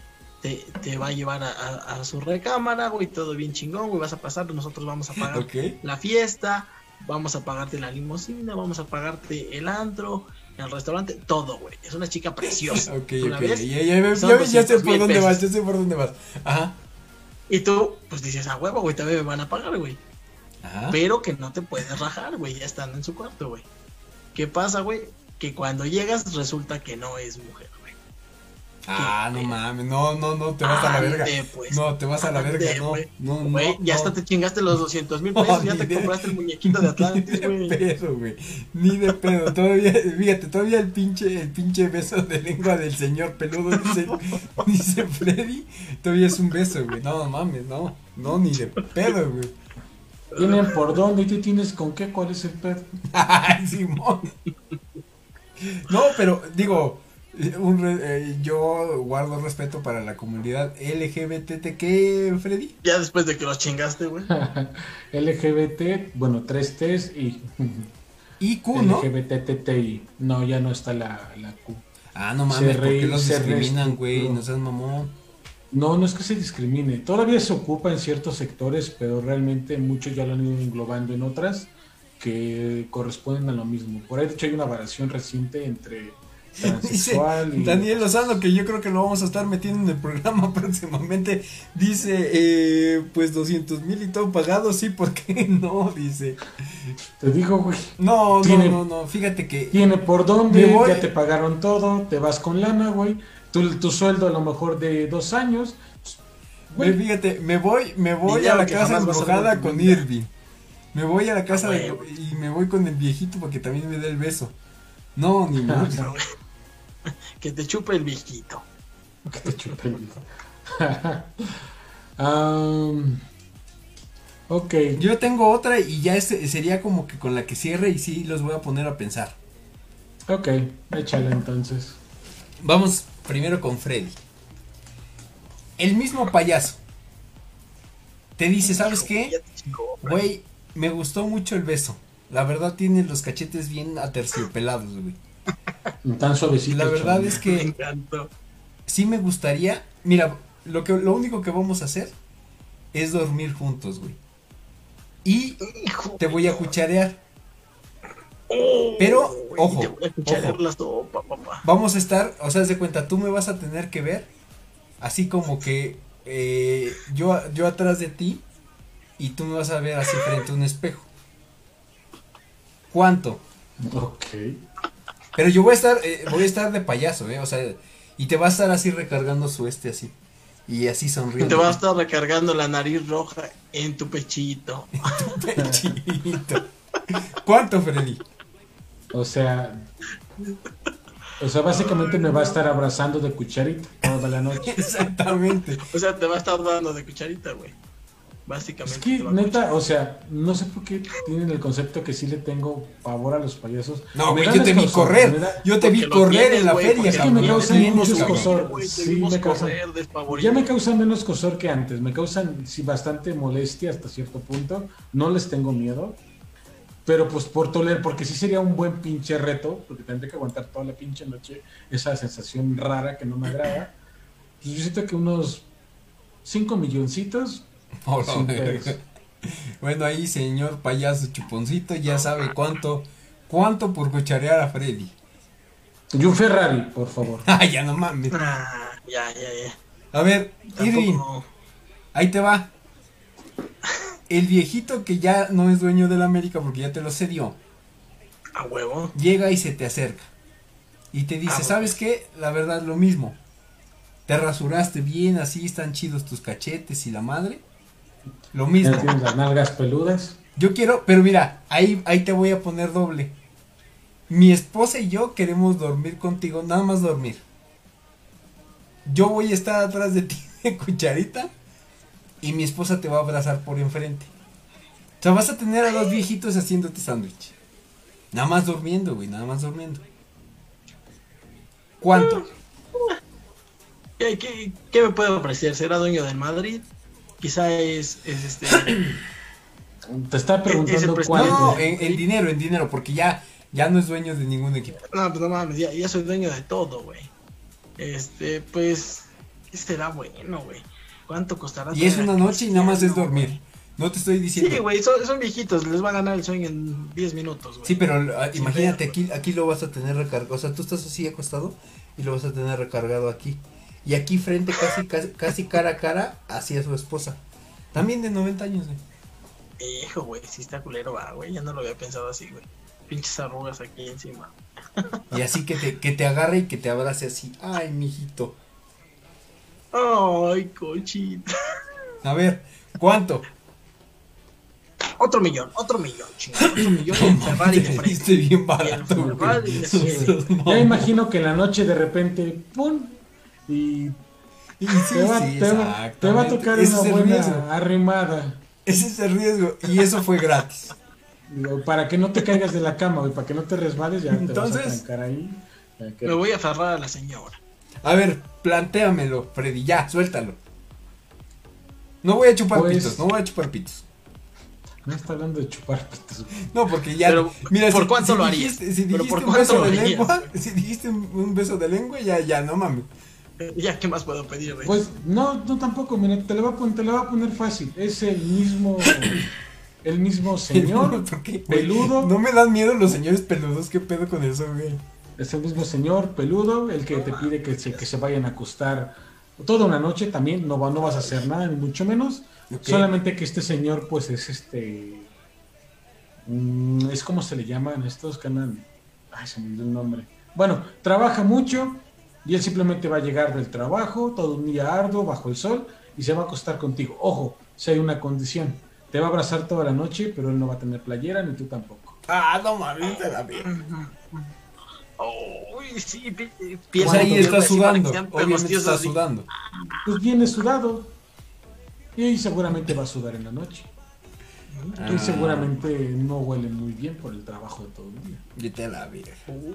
Te, te va a llevar a, a- a su recámara, güey. Todo bien chingón, güey. Vas a pasar, nosotros vamos a pagar la fiesta. Vamos a pagarte la limusina, vamos a pagarte el antro, el restaurante, todo, güey. Es una chica preciosa. Ok, ¿Tú la ok. Ya, ya, ya, sé 200 por dónde pesos. vas, ya sé por dónde vas. Ajá. Y tú, pues dices, a huevo, güey, también me van a pagar, güey. Ajá. Pero que no te puedes rajar, güey, ya estando en su cuarto, güey. ¿Qué pasa, güey? Que cuando llegas resulta que no es mujer, güey. Ah, no mames, no, no, no, te vas a la verga. Pues. No, te vas a la verga, no, güey. no, no. Ya no. hasta te chingaste los 200 mil No, pesos, ya ni te de- compraste el muñequito de Atlantis, Ni güey. de pedo, güey. Ni de pedo. Todavía, fíjate, todavía el pinche, el pinche beso de lengua del señor peludo, dice, dice Freddy. Todavía es un beso, güey. No mames, no. No, ni de pedo, güey. Tienen por dónde y tú tienes con qué, cuál es el pedo. Ay, Simón. No, pero digo, un re- eh, yo guardo respeto para la comunidad LGBTQ, Freddy. Ya después de que los chingaste, güey. LGBT, bueno, tres T's y Y Q, ¿no? LGBTTI. No, ya no está la, la Q. Ah, no mames, ¿por qué los discriminan, CRI, güey? no. No seas mamón. No, no es que se discrimine. Todavía se ocupa en ciertos sectores, pero realmente muchos ya lo han ido englobando en otras que corresponden a lo mismo. Por ahí, de hecho, hay una variación reciente entre Dice y... Daniel Lozano, que yo creo que lo vamos a estar metiendo en el programa próximamente. Dice, eh, pues 200 mil y todo pagado, sí, ¿por qué no? Dice. Te digo, güey. No, no, Tiene- no, no, fíjate que... Tiene por dónde, Me voy- ya te pagaron todo, te vas con lana, güey. Tu, tu sueldo a lo mejor de dos años. Ve, Güey, fíjate, me voy, me voy a la que casa embrujada con. Irving. Me voy a la casa Ah, de- güey. y me voy con el viejito porque también me da el beso. No, ni más. Que te chupe el viejito. que te chupe el- Am, ok. Yo tengo otra y ya este sería como que con la que cierre y sí los voy a poner a pensar. Ok, échale entonces. Vamos primero con Freddy. El mismo payaso. Te dice, ¿sabes qué? Güey, me gustó mucho el beso. La verdad tiene los cachetes bien aterciopelados, güey. Tan suavecito. La verdad es Me que encantó. sí me gustaría. Mira, lo que lo único que vamos a hacer es dormir juntos, güey. Y Hijo te voy a cucharear. Oh, Pero, güey, ojo, te voy a cucharear ojo. la sopa, papá. Vamos a estar, o sea, haz de cuenta, tú me vas a tener que ver así como que eh, yo, yo atrás de ti y tú me vas a ver así frente a un espejo. ¿Cuánto? Ok. Pero yo voy a estar, eh, voy a estar de payaso, eh, o sea, y te va a estar así recargando su este así. Y así Y sonriendo. te va a estar recargando la nariz roja en tu pechito. Pechito. ¿Cuánto, Freddy? O sea. O sea, básicamente me va a estar abrazando de cucharita toda la noche. Exactamente. O sea, te va a estar dando de cucharita, güey. Es Básicamente. que, te va a neta, o sea, no sé por qué tienen el concepto que sí le tengo pavor a los payasos. No, Me güey, yo te vi correr. Yo te vi correr tienes, en la feria. Es que me cabrón. causa Tienes, mucho cabrón. escosor. Güey, te Sí, me causa- correr, despavorido. Ya me causan menos escosor que antes, me causan sí bastante molestia hasta cierto punto, no les tengo miedo, pero pues por tolerar, porque sí sería un buen pinche reto, porque tendré que aguantar toda la pinche noche esa sensación rara que no me agrada. Pues yo siento que unos 5 milloncitos, Pedos. Bueno, ahí señor payaso chuponcito ya sabe cuánto, cuánto por cucharear a Freddy. y un Ferrari, por favor. Ay, ya no mames. Ah, ya, ya, ya. A ver, Irving, ahí te va. El viejito que ya no es dueño de la América porque ya te lo cedió, A huevo. llega y se te acerca. Y te dice, Ah, ¿sabes qué? La verdad, lo mismo. Te rasuraste bien, así están chidos tus cachetes y la madre. Lo mismo. Tienes las nalgas peludas. Yo quiero, pero mira, ahí, ahí te voy a poner doble. Mi esposa y yo queremos dormir contigo, nada más dormir. Yo voy a estar atrás de ti de cucharita y mi esposa te va a abrazar por enfrente. O sea, vas a tener a los viejitos haciéndote sándwich. Nada más durmiendo, güey, nada más durmiendo. ¿Cuánto? ¿Qué, qué, qué me puede ofrecer? ¿Será dueño del Madrid? Quizá es, es este. Te está preguntando cuánto. No, en, en dinero, en dinero, porque ya, ya no es dueño de ningún equipo. No, pues no mames, ya, ya soy dueño de todo, güey. Este, pues. ¿Qué será bueno, güey? ¿Cuánto costará? Y es una noche y nada más es dormir. No te estoy diciendo. Sí, güey, son, son viejitos, les va a ganar el sueño en 10 minutos, güey. Sí, pero ah, Sí, imagínate, pero- aquí, aquí lo vas a tener recargado. O sea, tú estás así acostado y lo vas a tener recargado aquí. Y aquí frente, casi, casi, casi cara a cara, hacia su esposa. También de 90 años, güey. Hijo, güey, sí está culero, va, güey. Ya no lo había pensado así, güey. Pinches arrugas aquí encima. Y así que te, que te agarre y que te abrace así. Ay, mijito. Ay, cochita. A ver, ¿cuánto? Otro millón, otro millón, chingada. Otro millón en Ferrari de frente. bien Y el barato, güey. Ya imagino que en la noche de repente, ¡pum! Y Y sí, te, va, sí, te va- te va a tocar Ese una buena riesgo. arrimada. Ese es el riesgo. Y eso fue gratis. Para que no te caigas de la cama, güey, para que no te resbales, ya te Entonces- vas a trancar ahí. Ya que- Me voy a aferrar a la señora. A ver, plantéamelo, Freddy, ya, suéltalo. No voy a chupar Pues- pitos, no voy a chupar pitos. No está hablando de chupar pitos. No, porque ya. Pero, mira, ¿por si- cuánto si lo harías? dijiste- Si ¿Pero dijiste por un beso de lengua, si dijiste un beso de lengua, ya, ya, no mames. Ya, ¿qué más puedo pedir, güey? Pues no, no tampoco, mira, te lo voy a poner, te lo voy a poner fácil. Es el mismo, el mismo señor peludo. No me dan miedo los señores peludos, ¿qué pedo con eso, güey? Es el mismo señor peludo, el que te pide que se, que se vayan a acostar toda una noche también, no, va, no vas a hacer nada, ni mucho menos. Solamente que este señor, pues es este. mm, es como se le llaman estos que andan. Ay, se me olvidó el nombre. Bueno, trabaja mucho y él simplemente va a llegar del trabajo, todo un día arduo, bajo el sol, y se va a acostar contigo. Ojo, si hay una condición. Te va a abrazar toda la noche, pero él no va a tener playera, ni tú tampoco. Ah, no mames, te la vi. Uy, sí, pi- Pues piensa ahí está sudando, obviamente está así. sudando. Pues viene sudado. Y seguramente va a sudar en la noche. Ah. Y seguramente no huele muy bien por el trabajo de todo el día. Vete a la verga.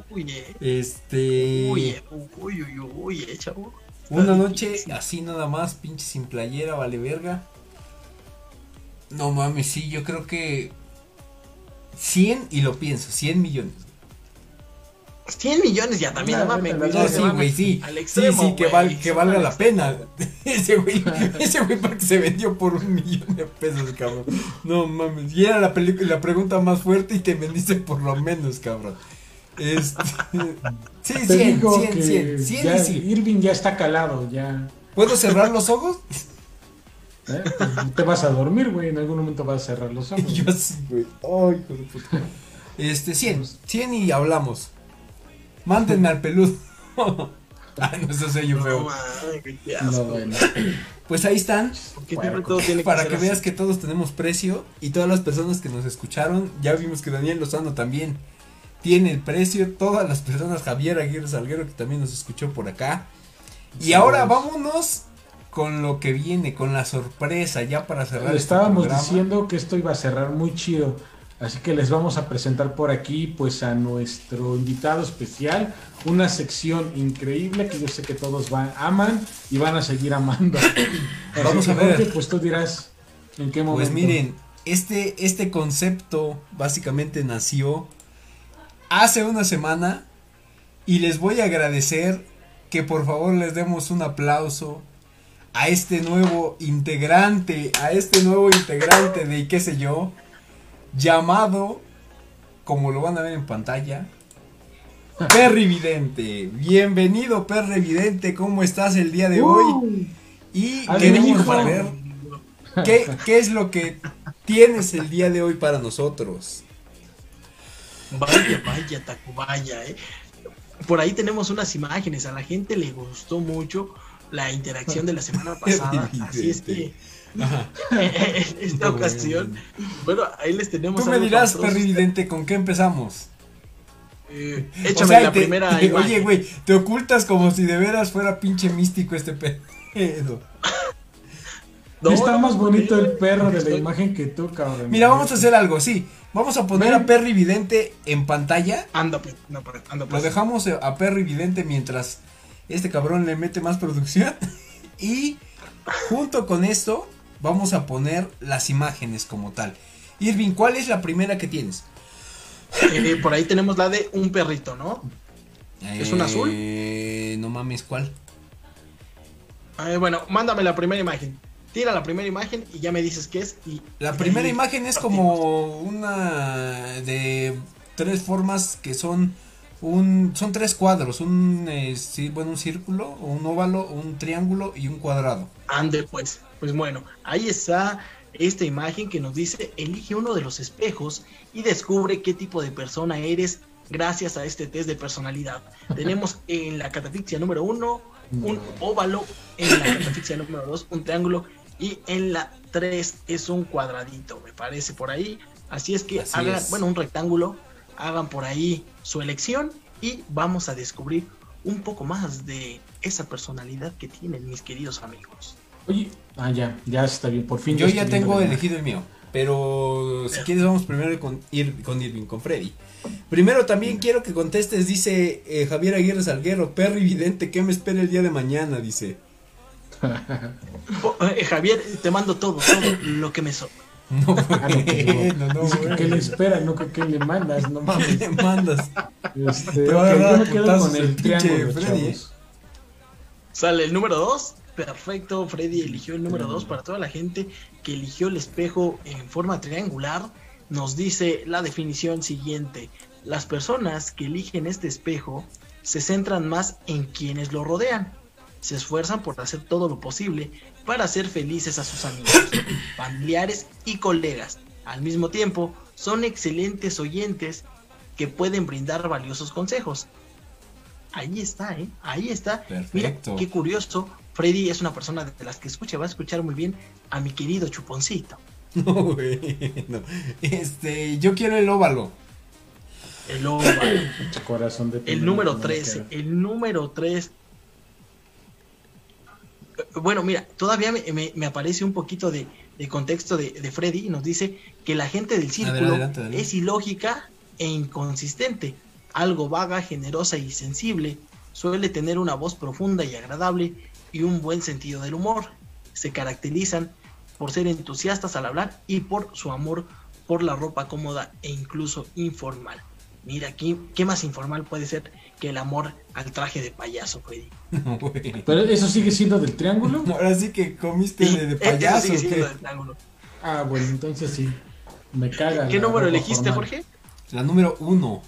Uy, eh. Este. Uy, eh, uy, uy, uy, eh, chavo. Una noche así nada más, pinche sin playera, vale verga. No mames, sí, yo creo que 100 y lo pienso, 100 millones. 100 millones ya también, No, no mames. no, sí, güey, sí. al Sí, extremo, sí, que, val- que valga al la pena. Ese güey, ese güey porque se vendió por un millón de pesos, cabrón. No mames. Y era la, la pregunta más fuerte y te vendiste por lo menos, cabrón. Este. Sí, Te 100, digo 100, que 100, 100 ya sí. Irving ya está calado, ya. ¿Puedo cerrar los ojos? ¿eh? Pues te vas a dormir, güey. En algún momento vas a cerrar los ojos. Yo sí, güey. Ay, hijo de puta. Este, 100. 100 y hablamos. Mándenme al peludo. Ay, no, eso soy yo No, feo. No, bueno. Pues ahí están. Todo tiene Para que así. veas que todos tenemos precio. Y todas las personas que nos escucharon. Ya vimos que Daniel Lozano también tiene el precio. Todas las personas. Javier Aguirre Salguero que también nos escuchó por acá. Y ahora vámonos con lo que viene, con la sorpresa, ya para cerrar. Le este estábamos diciendo que esto iba a cerrar muy chido. Así que les vamos a presentar por aquí pues a nuestro invitado especial, una sección increíble que yo sé que todos van, aman y van a seguir amando. Así Vamos que, a ver. Jorge, pues tú dirás en qué momento. Pues miren, este, este concepto básicamente nació hace una semana y les voy a agradecer que por favor les demos un aplauso a este nuevo integrante, a este nuevo integrante de qué sé yo, llamado, como lo van a ver en pantalla, Perry Vidente. Bienvenido Perry Vidente, ¿cómo estás el día de hoy? Uh, Y Al queremos saber qué, qué es lo que tienes el día de hoy para nosotros. Vaya, vaya, Tacubaya, eh. Por ahí tenemos unas imágenes. A la gente le gustó mucho la interacción de la semana pasada. Así es que Ajá. en esta ocasión, bueno, ahí les tenemos. Tú me algo dirás, Vidente, ¿con qué empezamos? Eh, O échame sea, la te- primera. te- oye, güey, te ocultas como si de veras fuera pinche místico este pedo. No, está no, más no, bonito no, el perro de la estoy- imagen que tú, cabrón. Mira, vamos a hacer algo, sí. Vamos a poner Ven. a Perry Vidente en pantalla. Anda, pues, no, pues, anda, Lo pues. dejamos a Perry Vidente mientras este cabrón le mete más producción. Y junto con esto vamos a poner las imágenes como tal. Irving, ¿cuál es la primera que tienes? Eh, por ahí tenemos la de un perrito, ¿no? ¿Es un azul? Eh, no mames, ¿cuál? Eh, bueno, mándame la primera imagen. Tira la primera imagen y ya me dices qué es. Y La primera imagen es partimos. como una de tres formas que son un son tres cuadros, un eh, sí, bueno, un círculo, un óvalo, un triángulo y un cuadrado. Ande, pues. Pues bueno, ahí está esta imagen que nos dice: elige uno de los espejos y descubre qué tipo de persona eres gracias a este test de personalidad. Tenemos en la catafixia número uno un óvalo, en la catafixia número dos un triángulo y en la tres es un cuadradito, me parece por ahí. Así es que Así hagan, es. bueno, un rectángulo, hagan por ahí su elección y vamos a descubrir un poco más de esa personalidad que tienen mis queridos amigos. Oye, ah, ya, ya está bien, por fin. Yo ya tengo elegido el mío. Pero si quieres vamos primero con, ir, con Irving, con Freddy. Primero también quiero que contestes, dice eh, Javier Aguirre Salguero, perro evidente, ¿qué me espera el día de mañana? Dice. Oh, eh, Javier, te mando todo, todo lo que me sobra. No, no, no, Dice que qué le espera, no que qué le mandas, no mames. ¿Qué le mandas? Este, Te okay, yo me quedo con el triángulo, Freddy. ¿eh? Sale el número 2. Perfecto, Freddy eligió el número 2 para toda la gente que eligió el espejo en forma triangular. Nos dice la definición siguiente. Las personas que eligen este espejo se centran más en quienes lo rodean. Se esfuerzan por hacer todo lo posible para hacer felices a sus amigos, familiares y colegas. Al mismo tiempo, son excelentes oyentes que pueden brindar valiosos consejos. Ahí está, ¿eh? Ahí está. Mira, qué curioso. Freddy es una persona de las que escucha, va a escuchar muy bien a mi querido Chuponcito. No, güey, no. Este, yo quiero el óvalo. El óvalo. Corazón de el número 13. El número 3 bueno, mira, todavía me, aparece un poquito de, contexto de, Freddy y nos dice que la gente del círculo es ilógica e inconsistente, algo vaga, generosa y sensible, suele tener una voz profunda y agradable y un buen sentido del humor. Se caracterizan por ser entusiastas al hablar y por su amor por la ropa cómoda e incluso informal. Mira, ¿qué, qué más informal puede ser que el amor al traje de payaso, Freddy. Pero eso sigue siendo del triángulo. Ahora sí que comiste de, payaso. Sigue siendo del triángulo. Ah, bueno, entonces sí. Me caga. ¿Qué número elegiste, Jorge? La número uno.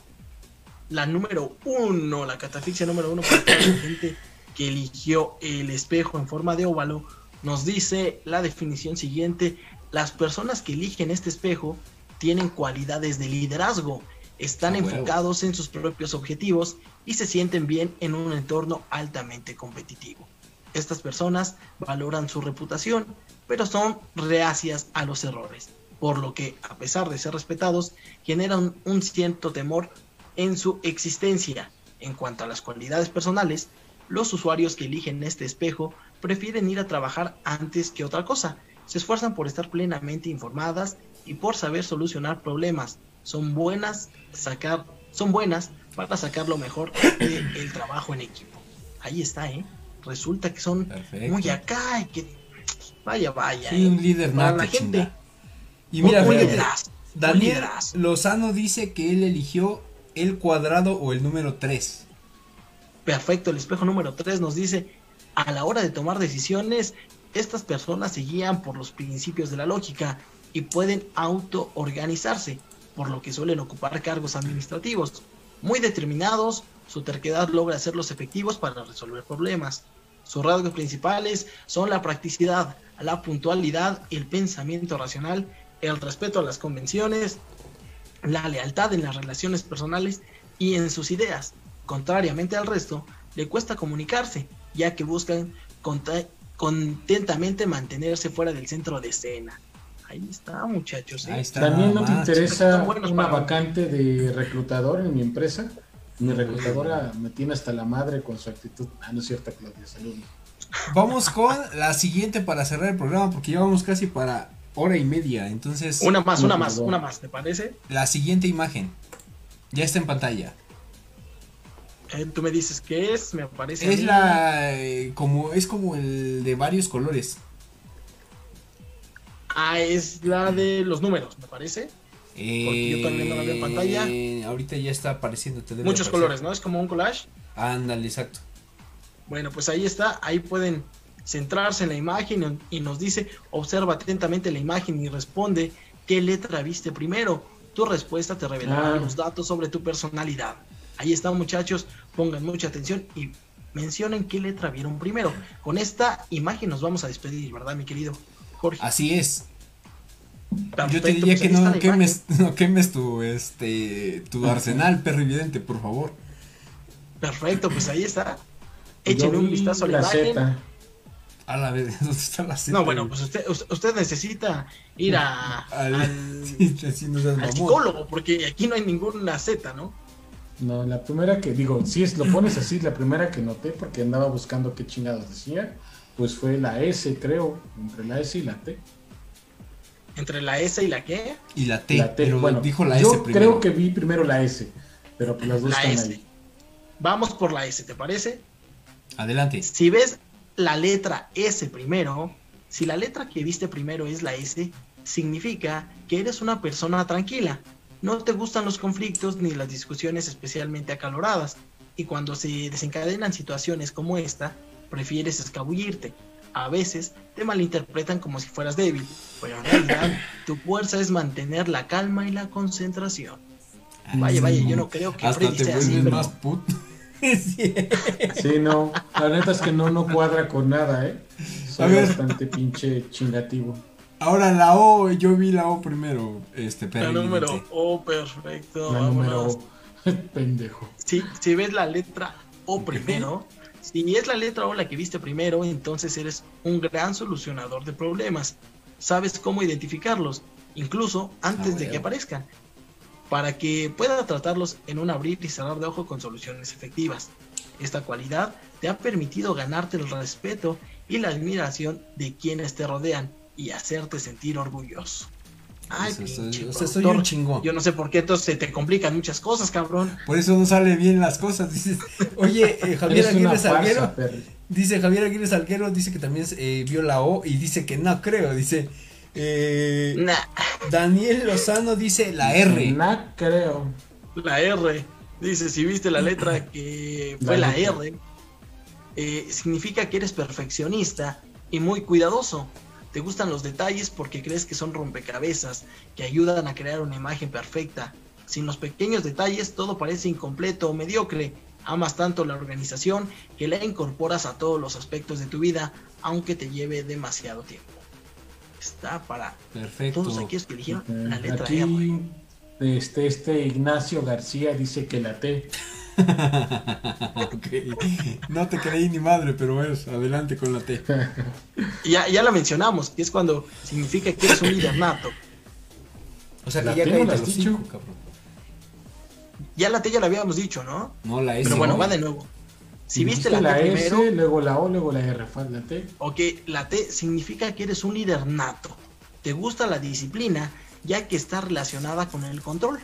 La número uno, la catafixia número uno para la gente que eligió el espejo en forma de óvalo. Nos dice la definición siguiente: las personas que eligen este espejo tienen cualidades de liderazgo están enfocados en sus propios objetivos y se sienten bien en un entorno altamente competitivo. Estas personas valoran su reputación, pero son reacias a los errores, por lo que, a pesar de ser respetados, generan un cierto temor en su existencia. En cuanto a las cualidades personales, los usuarios que eligen este espejo prefieren ir a trabajar antes que otra cosa. Se esfuerzan por estar plenamente informadas y por saber solucionar problemas, son buenas sacar, son buenas para sacar lo mejor del trabajo en equipo. Ahí está, ¿eh? Resulta que son muy acá y que vaya, vaya. Sí, un ¿eh? líder para la gente. Y mira, Daniel Lozano dice que él eligió el cuadrado o el número 3. Perfecto, el espejo número 3 nos dice, a la hora de tomar decisiones, estas personas se guían por los principios de la lógica y pueden auto-organizarse por lo que suelen ocupar cargos administrativos. Muy determinados, su terquedad logra hacerlos efectivos para resolver problemas. Sus rasgos principales son la practicidad, la puntualidad, el pensamiento racional, el respeto a las convenciones, la lealtad en las relaciones personales y en sus ideas. Contrariamente al resto, le cuesta comunicarse, ya que buscan contentamente mantenerse fuera del centro de escena. Ahí está, muchachos. ¿eh? También no te interesa una vacante de reclutador en mi empresa. Mi reclutadora me tiene hasta la madre con su actitud. Ah, no es cierto, Claudia, saludos. Vamos con la siguiente para cerrar el programa, porque ya vamos casi para hora y media. Entonces. Una más, una más, una más, ¿te parece? La siguiente imagen. Ya está en pantalla. Eh, tú me dices qué es, me parece. Es la. Eh, como, es como el de varios colores. Ah, es la de los números, me parece. Porque yo también no la veo en pantalla. Eh, ahorita ya está apareciendo. Muchos colores, ¿no? Es como un collage. Ándale, exacto. Bueno, pues ahí está. Ahí pueden centrarse en la imagen y nos dice, observa atentamente la imagen y responde qué letra viste primero. Tu respuesta te revelará ah. los datos sobre tu personalidad. Ahí están muchachos, pongan mucha atención y mencionen qué letra vieron primero. Con esta imagen nos vamos a despedir, ¿verdad, mi querido? Así es. Yo te diría pues que no quemes, no quemes tu, este, tu arsenal, perro evidente, por favor. Perfecto, pues ahí está. Échenle un vistazo a la, imagen. A la vez, ¿dónde está la Z? No, bueno, pues usted, usted necesita ir a, al, psicólogo, porque aquí no hay ninguna Z, ¿no? No, la primera que, digo, si es, lo pones así, la primera que noté, porque andaba buscando qué chingados decía, pues fue la S, creo, entre la S y la T. ¿Entre la S y la qué? Y la T. La T, pero bueno, dijo la yo S primero. creo que vi primero la S, pero pues las dos La están S. ahí. Vamos por la S, ¿te parece? Adelante. Si ves la letra S primero, si la letra que viste primero es la S, significa que eres una persona tranquila. No te gustan los conflictos ni las discusiones especialmente acaloradas. Y cuando se desencadenan situaciones como esta, prefieres escabullirte. A veces te malinterpretan como si fueras débil, pero en realidad tu fuerza es mantener la calma y la concentración. Vaya, vaya, yo no creo que Hasta Freddy te sea vuelves así, pero- más puto. Sí. Sí, no, la neta es que no, no cuadra con nada, ¿eh? Soy bastante pinche chingativo. Ahora la O, yo vi la O primero, este, La número. O, perfecto. La vámonos. número pendejo. Si, si ves la letra O primero, si es la letra O la que viste primero, entonces eres un gran solucionador de problemas. Sabes cómo identificarlos, incluso antes Ah, de que aparezcan, para que pueda tratarlos en un abrir y cerrar de ojo con soluciones efectivas. Esta cualidad te ha permitido ganarte el respeto y la admiración de quienes te rodean y hacerte sentir orgulloso. Ay, O sea, soy- pinche o sea, soy productor. un chingón. Yo no sé por qué entonces se te complican muchas cosas, cabrón. Por eso no sale bien las cosas. Dices, oye, eh, Javier Aguirre Salguero. Dice Javier Aguirre Salguero, dice que también eh, vio la O y dice que no creo. Dice eh, Nah. Daniel Lozano dice la R. No creo. La R. Dice, si viste la letra que fue la. R, eh, significa que eres perfeccionista y muy cuidadoso. Te gustan los detalles porque crees que son rompecabezas que ayudan a crear una imagen perfecta. Sin los pequeños detalles todo parece incompleto o mediocre. Amas tanto la organización que la incorporas a todos los aspectos de tu vida, aunque te lleve demasiado tiempo. Está para Perfecto. todos aquellos que eligieron la letra. Aquí este, este Ignacio García dice que la T. No te creí ni madre, pero bueno, adelante con la T. Ya, ya la mencionamos, que es cuando significa que eres un líder nato. O sea La que ya T, caí ¿no de la los has dicho? cinco, cabrón. Ya la T ya la habíamos dicho, ¿no? No, la S. Pero bueno, no. va de nuevo. Si viste la T S, primero, luego la O, luego la R. Falta la T. ok, la T significa que eres un líder nato. Te gusta la disciplina, ya que está relacionada con el control.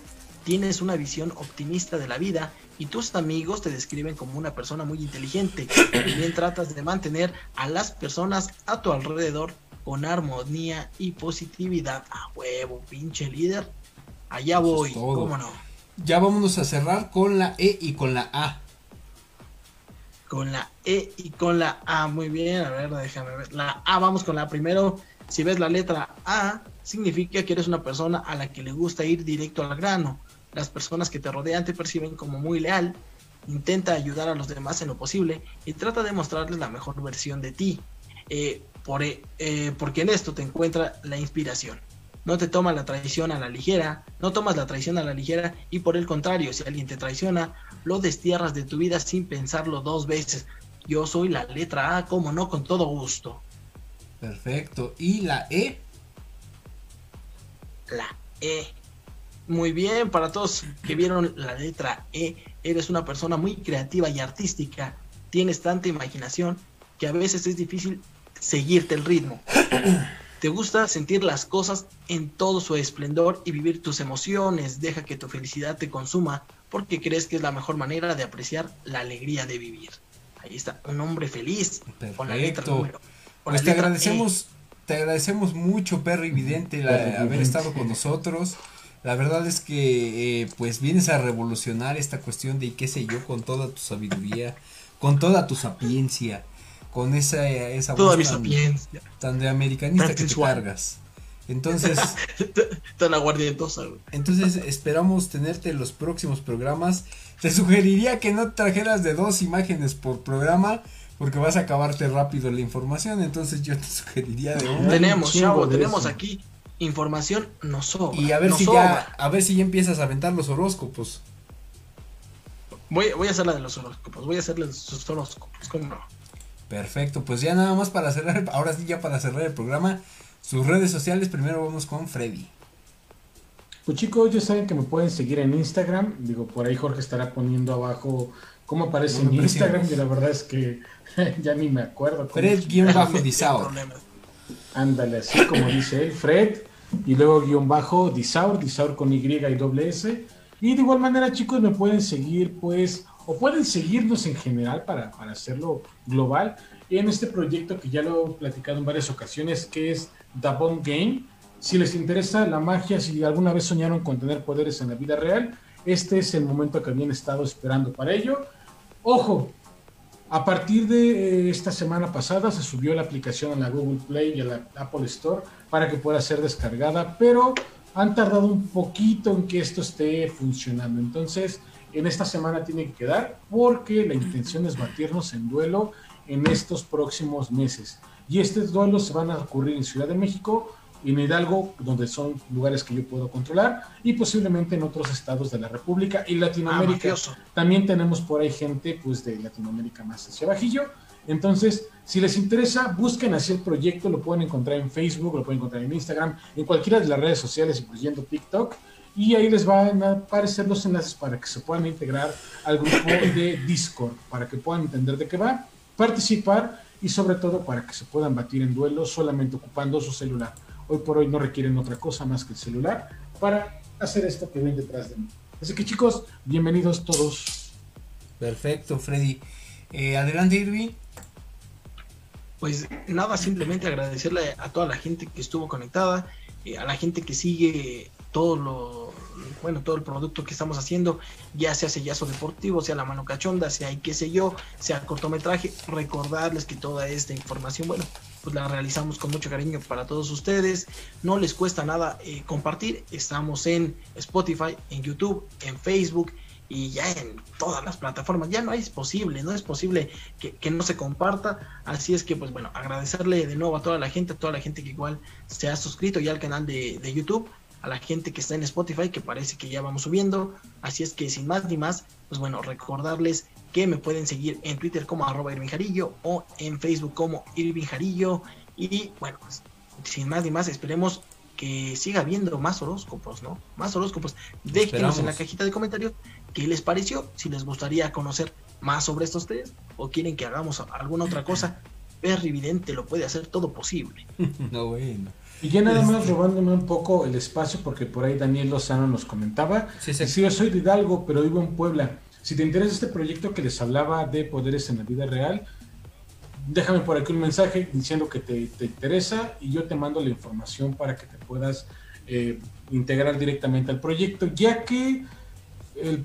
Tienes una visión optimista de la vida y tus amigos te describen como una persona muy inteligente. También tratas de mantener a las personas a tu alrededor con armonía y positividad. A huevo, pinche líder. Allá es voy, cómo no. Ya vámonos a cerrar con la E y con la A. Con la E y con la A. Muy bien, a ver, déjame ver. La A, vamos con la primero. Si ves la letra A, significa que eres una persona a la que le gusta ir directo al grano. Las personas que te rodean te perciben como muy leal. Intenta ayudar a los demás en lo posible y trata de mostrarles la mejor versión de ti. Eh, por, e- eh, porque en esto te encuentra la inspiración. No te toma la traición a la ligera, no tomas la traición a la ligera y por el contrario, si alguien te traiciona, lo destierras de tu vida sin pensarlo dos veces. Yo soy la letra A, como no, con todo gusto. Perfecto. Y la E. La E. Muy bien, para todos que vieron la letra E, eres una persona muy creativa y artística. Tienes tanta imaginación que a veces es difícil seguirte el ritmo. Te gusta sentir las cosas en todo su esplendor y vivir tus emociones. Deja que tu felicidad te consuma porque crees que es la mejor manera de apreciar la alegría de vivir. Ahí está, un hombre feliz con la letra número. con Pues la te letra E. agradecemos, te agradecemos mucho, Perry Vidente, la- haber estado con nosotros. La verdad es que eh, pues vienes a revolucionar esta cuestión de qué sé yo, con toda tu sabiduría, con toda tu sapiencia, con esa, esa Toda voz mi tan, sapiencia. tan de americanista que te cargas. Entonces, Tan aguardientosa, güey. entonces esperamos tenerte en los próximos programas. Te sugeriría que no trajeras de dos imágenes por programa porque vas a acabarte rápido la información. Entonces yo te sugeriría de una. Tenemos, chavo, tenemos eso. aquí información, nos sobra. Y a ver si sobra. ya, a ver si ya empiezas a aventar los horóscopos. Voy, voy a hacer la de los horóscopos, voy a hacer los horóscopos, ¿cómo no? Perfecto, pues ya nada más para cerrar, ahora sí ya para cerrar el programa, sus redes sociales, primero vamos con Freddy. Pues chicos, ya saben que me pueden seguir en Instagram. Digo, por ahí Jorge estará poniendo abajo cómo aparece parece. Instagram. Y la verdad es que ya ni me acuerdo. cómo- Fred guion bajo Sin Disaur. problema. Ándale, así como dice él. Fred y luego guion bajo Disaur, Disaur con Y y doble S. Y de igual manera, chicos, me pueden seguir, pues, o pueden seguirnos en general para, para hacerlo global en este proyecto que ya lo he platicado en varias ocasiones, que es The Bomb Game. Si les interesa la magia, si alguna vez soñaron con tener poderes en la vida real, este es el momento que habían estado esperando para ello. Ojo, a partir de eh, esta semana pasada se subió la aplicación a la Google Play y a la Apple Store para que pueda ser descargada, pero han tardado un poquito en que esto esté funcionando. Entonces, en esta semana tiene que quedar porque la intención es batirnos en duelo en estos próximos meses. Y estos duelos se van a ocurrir en Ciudad de México, en Hidalgo, donde son lugares que yo puedo controlar, y posiblemente en otros estados de la República y Latinoamérica. Ah, También tenemos por ahí gente pues de Latinoamérica más hacia bajillo. Entonces, si les interesa, busquen así el proyecto, lo pueden encontrar en Facebook, lo pueden encontrar en Instagram, en cualquiera de las redes sociales, incluyendo TikTok, y ahí les van a aparecer los enlaces para que se puedan integrar al grupo de Discord, para que puedan entender de qué va, participar y sobre todo para que se puedan batir en duelo solamente ocupando su celular. Hoy por hoy no requieren otra cosa más que el celular para hacer esto que ven detrás de mí. Así que chicos, bienvenidos todos. Perfecto, Freddy. Eh, adelante, Irving. Pues nada, simplemente agradecerle a toda la gente que estuvo conectada, eh, a la gente que sigue todo lo, bueno, todo el producto que estamos haciendo, ya sea sellazo deportivo, sea la mano cachonda, sea y qué sé yo, sea cortometraje, recordarles que toda esta información, bueno, pues la realizamos con mucho cariño para todos ustedes. No les cuesta nada eh, compartir. Estamos en Spotify, en YouTube, en Facebook y ya en todas las plataformas. Ya no es posible, no es posible que, que, no se comparta. Así es que, pues bueno, agradecerle de nuevo a toda la gente, a toda la gente que igual se ha suscrito ya al canal de, de YouTube, a la gente que está en Spotify, que parece que ya vamos subiendo. Así es que sin más ni más, pues bueno, recordarles que me pueden seguir en Twitter como arroba Irving Jarillo o en Facebook como Irving Jarillo. Y bueno, pues sin más ni más, esperemos que siga habiendo más horóscopos, ¿no? Más horóscopos. Déjenos en la cajita de comentarios qué les pareció, si les gustaría conocer más sobre estos tres o quieren que hagamos alguna otra cosa. Perry Vidente lo puede hacer todo posible. no, bueno. Y ya nada más robándome un poco el espacio, porque por ahí Daniel Lozano nos comentaba. Sí, sí. sí, yo soy de Hidalgo, pero vivo en Puebla. Si te interesa este proyecto que les hablaba de poderes en la vida real, déjame por aquí un mensaje diciendo que te, te interesa y yo te mando la información para que te puedas eh, integrar directamente al proyecto, ya que el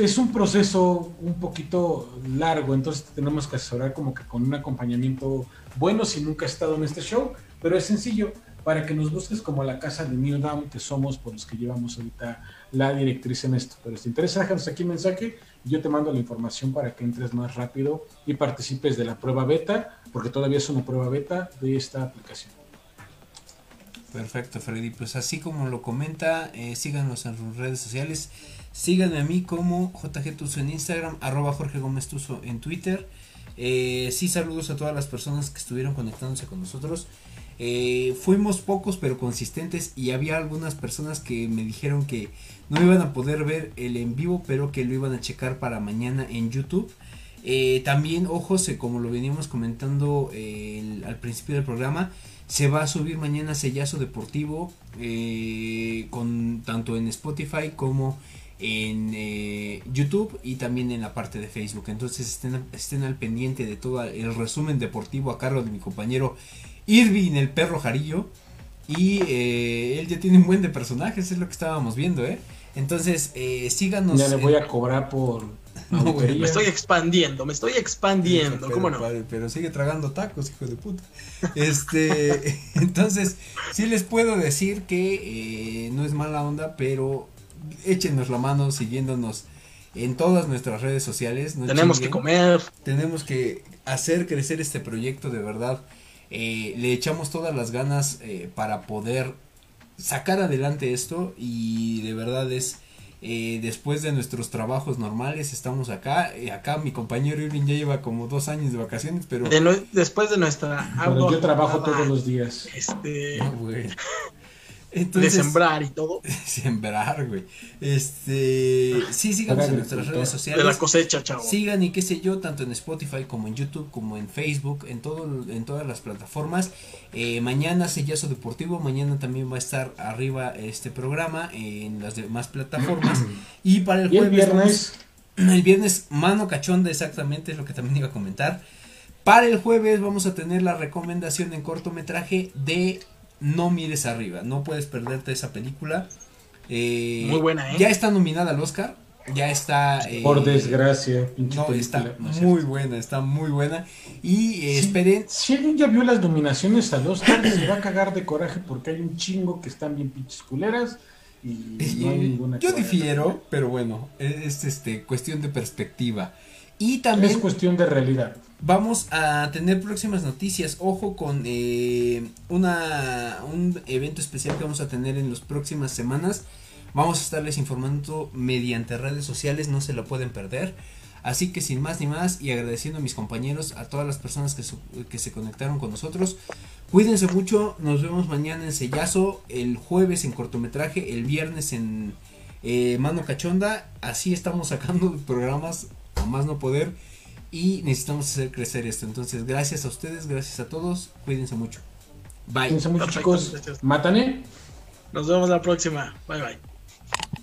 es un proceso un poquito largo, entonces tenemos que asesorar como que con un acompañamiento bueno si nunca has estado en este show, pero es sencillo. Para que nos busques como la casa de New Down que somos por los que llevamos ahorita la directriz en esto. Pero si te interesa, déjanos aquí un mensaje yo te mando la información para que entres más rápido y participes de la prueba beta, porque todavía es una prueba beta de esta aplicación. Perfecto, Freddy. Pues así como lo comenta, eh, síganos en sus redes sociales. Síganme a mí como JG Tuso en Instagram, arroba Jorge Gómez Tuso en Twitter. Eh, sí, saludos a todas las personas que estuvieron conectándose con nosotros. Eh, fuimos pocos pero consistentes y había algunas personas que me dijeron que no iban a poder ver el en vivo pero que lo iban a checar para mañana en YouTube. Eh, también, ojos, como lo veníamos comentando eh, al principio del programa, se va a subir mañana Sellazo Deportivo eh, con tanto en Spotify como en eh, YouTube y también en la parte de Facebook. Entonces estén, estén al pendiente de todo el resumen deportivo a cargo de mi compañero Irving el perro Jarillo. Y eh, él ya tiene un buen de personajes, es lo que estábamos viendo, ¿eh? Entonces, eh, síganos. Ya le voy a cobrar por. No, güey, me estoy expandiendo, me estoy expandiendo, pero, ¿cómo no? Padre, pero sigue tragando tacos, hijo de puta. Este, entonces, sí les puedo decir que eh, no es mala onda, pero échenos la mano siguiéndonos en todas nuestras redes sociales. No tenemos chinguen. que comer. Tenemos que hacer crecer este proyecto de verdad. Eh, le echamos todas las ganas eh, para poder sacar adelante esto y de verdad es eh, después de nuestros trabajos normales estamos acá acá mi compañero Irving ya lleva como dos años de vacaciones pero de no, después de nuestra pero yo trabajo todos los días este no, güey. de sembrar y todo. sembrar, güey. Este, sí, síganos en nuestras redes sociales. De la cosecha, chavo. Sigan y qué sé yo, tanto en Spotify como en YouTube, como en Facebook, en todo, en todas las plataformas. Eh, mañana Sellazo Deportivo, mañana también va a estar arriba este programa en las demás plataformas. y para el jueves. el viernes? el viernes, mano cachonda, exactamente, es lo que también iba a comentar. Para el jueves vamos a tener la recomendación en cortometraje de no mires arriba, no puedes perderte esa película. Eh, muy buena, ¿eh? Ya está nominada al Oscar. Ya está. Eh, Por desgracia, no, está muy buena, está muy buena. Y eh, esperen. Si alguien ya vio las nominaciones al Oscar, se va a cagar de coraje porque hay un chingo que están bien pinches culeras. Y no hay ninguna yo difiero, pero bueno, es este cuestión de perspectiva. Y también. Es cuestión de realidad. Vamos a tener próximas noticias. Ojo con eh, una, un evento especial que vamos a tener en las próximas semanas. Vamos a estarles informando mediante redes sociales, no se lo pueden perder. Así que sin más ni más y agradeciendo a mis compañeros, a todas las personas que, que se conectaron con nosotros. Cuídense mucho, nos vemos mañana en Sellazo, el jueves en cortometraje, el viernes en eh, Mano Cachonda. Así estamos sacando programas a más no poder y necesitamos hacer crecer esto. Entonces, gracias a ustedes, gracias a todos, cuídense mucho. Bye. Cuídense mucho, chicos. Mátane. Nos vemos la próxima. Bye bye.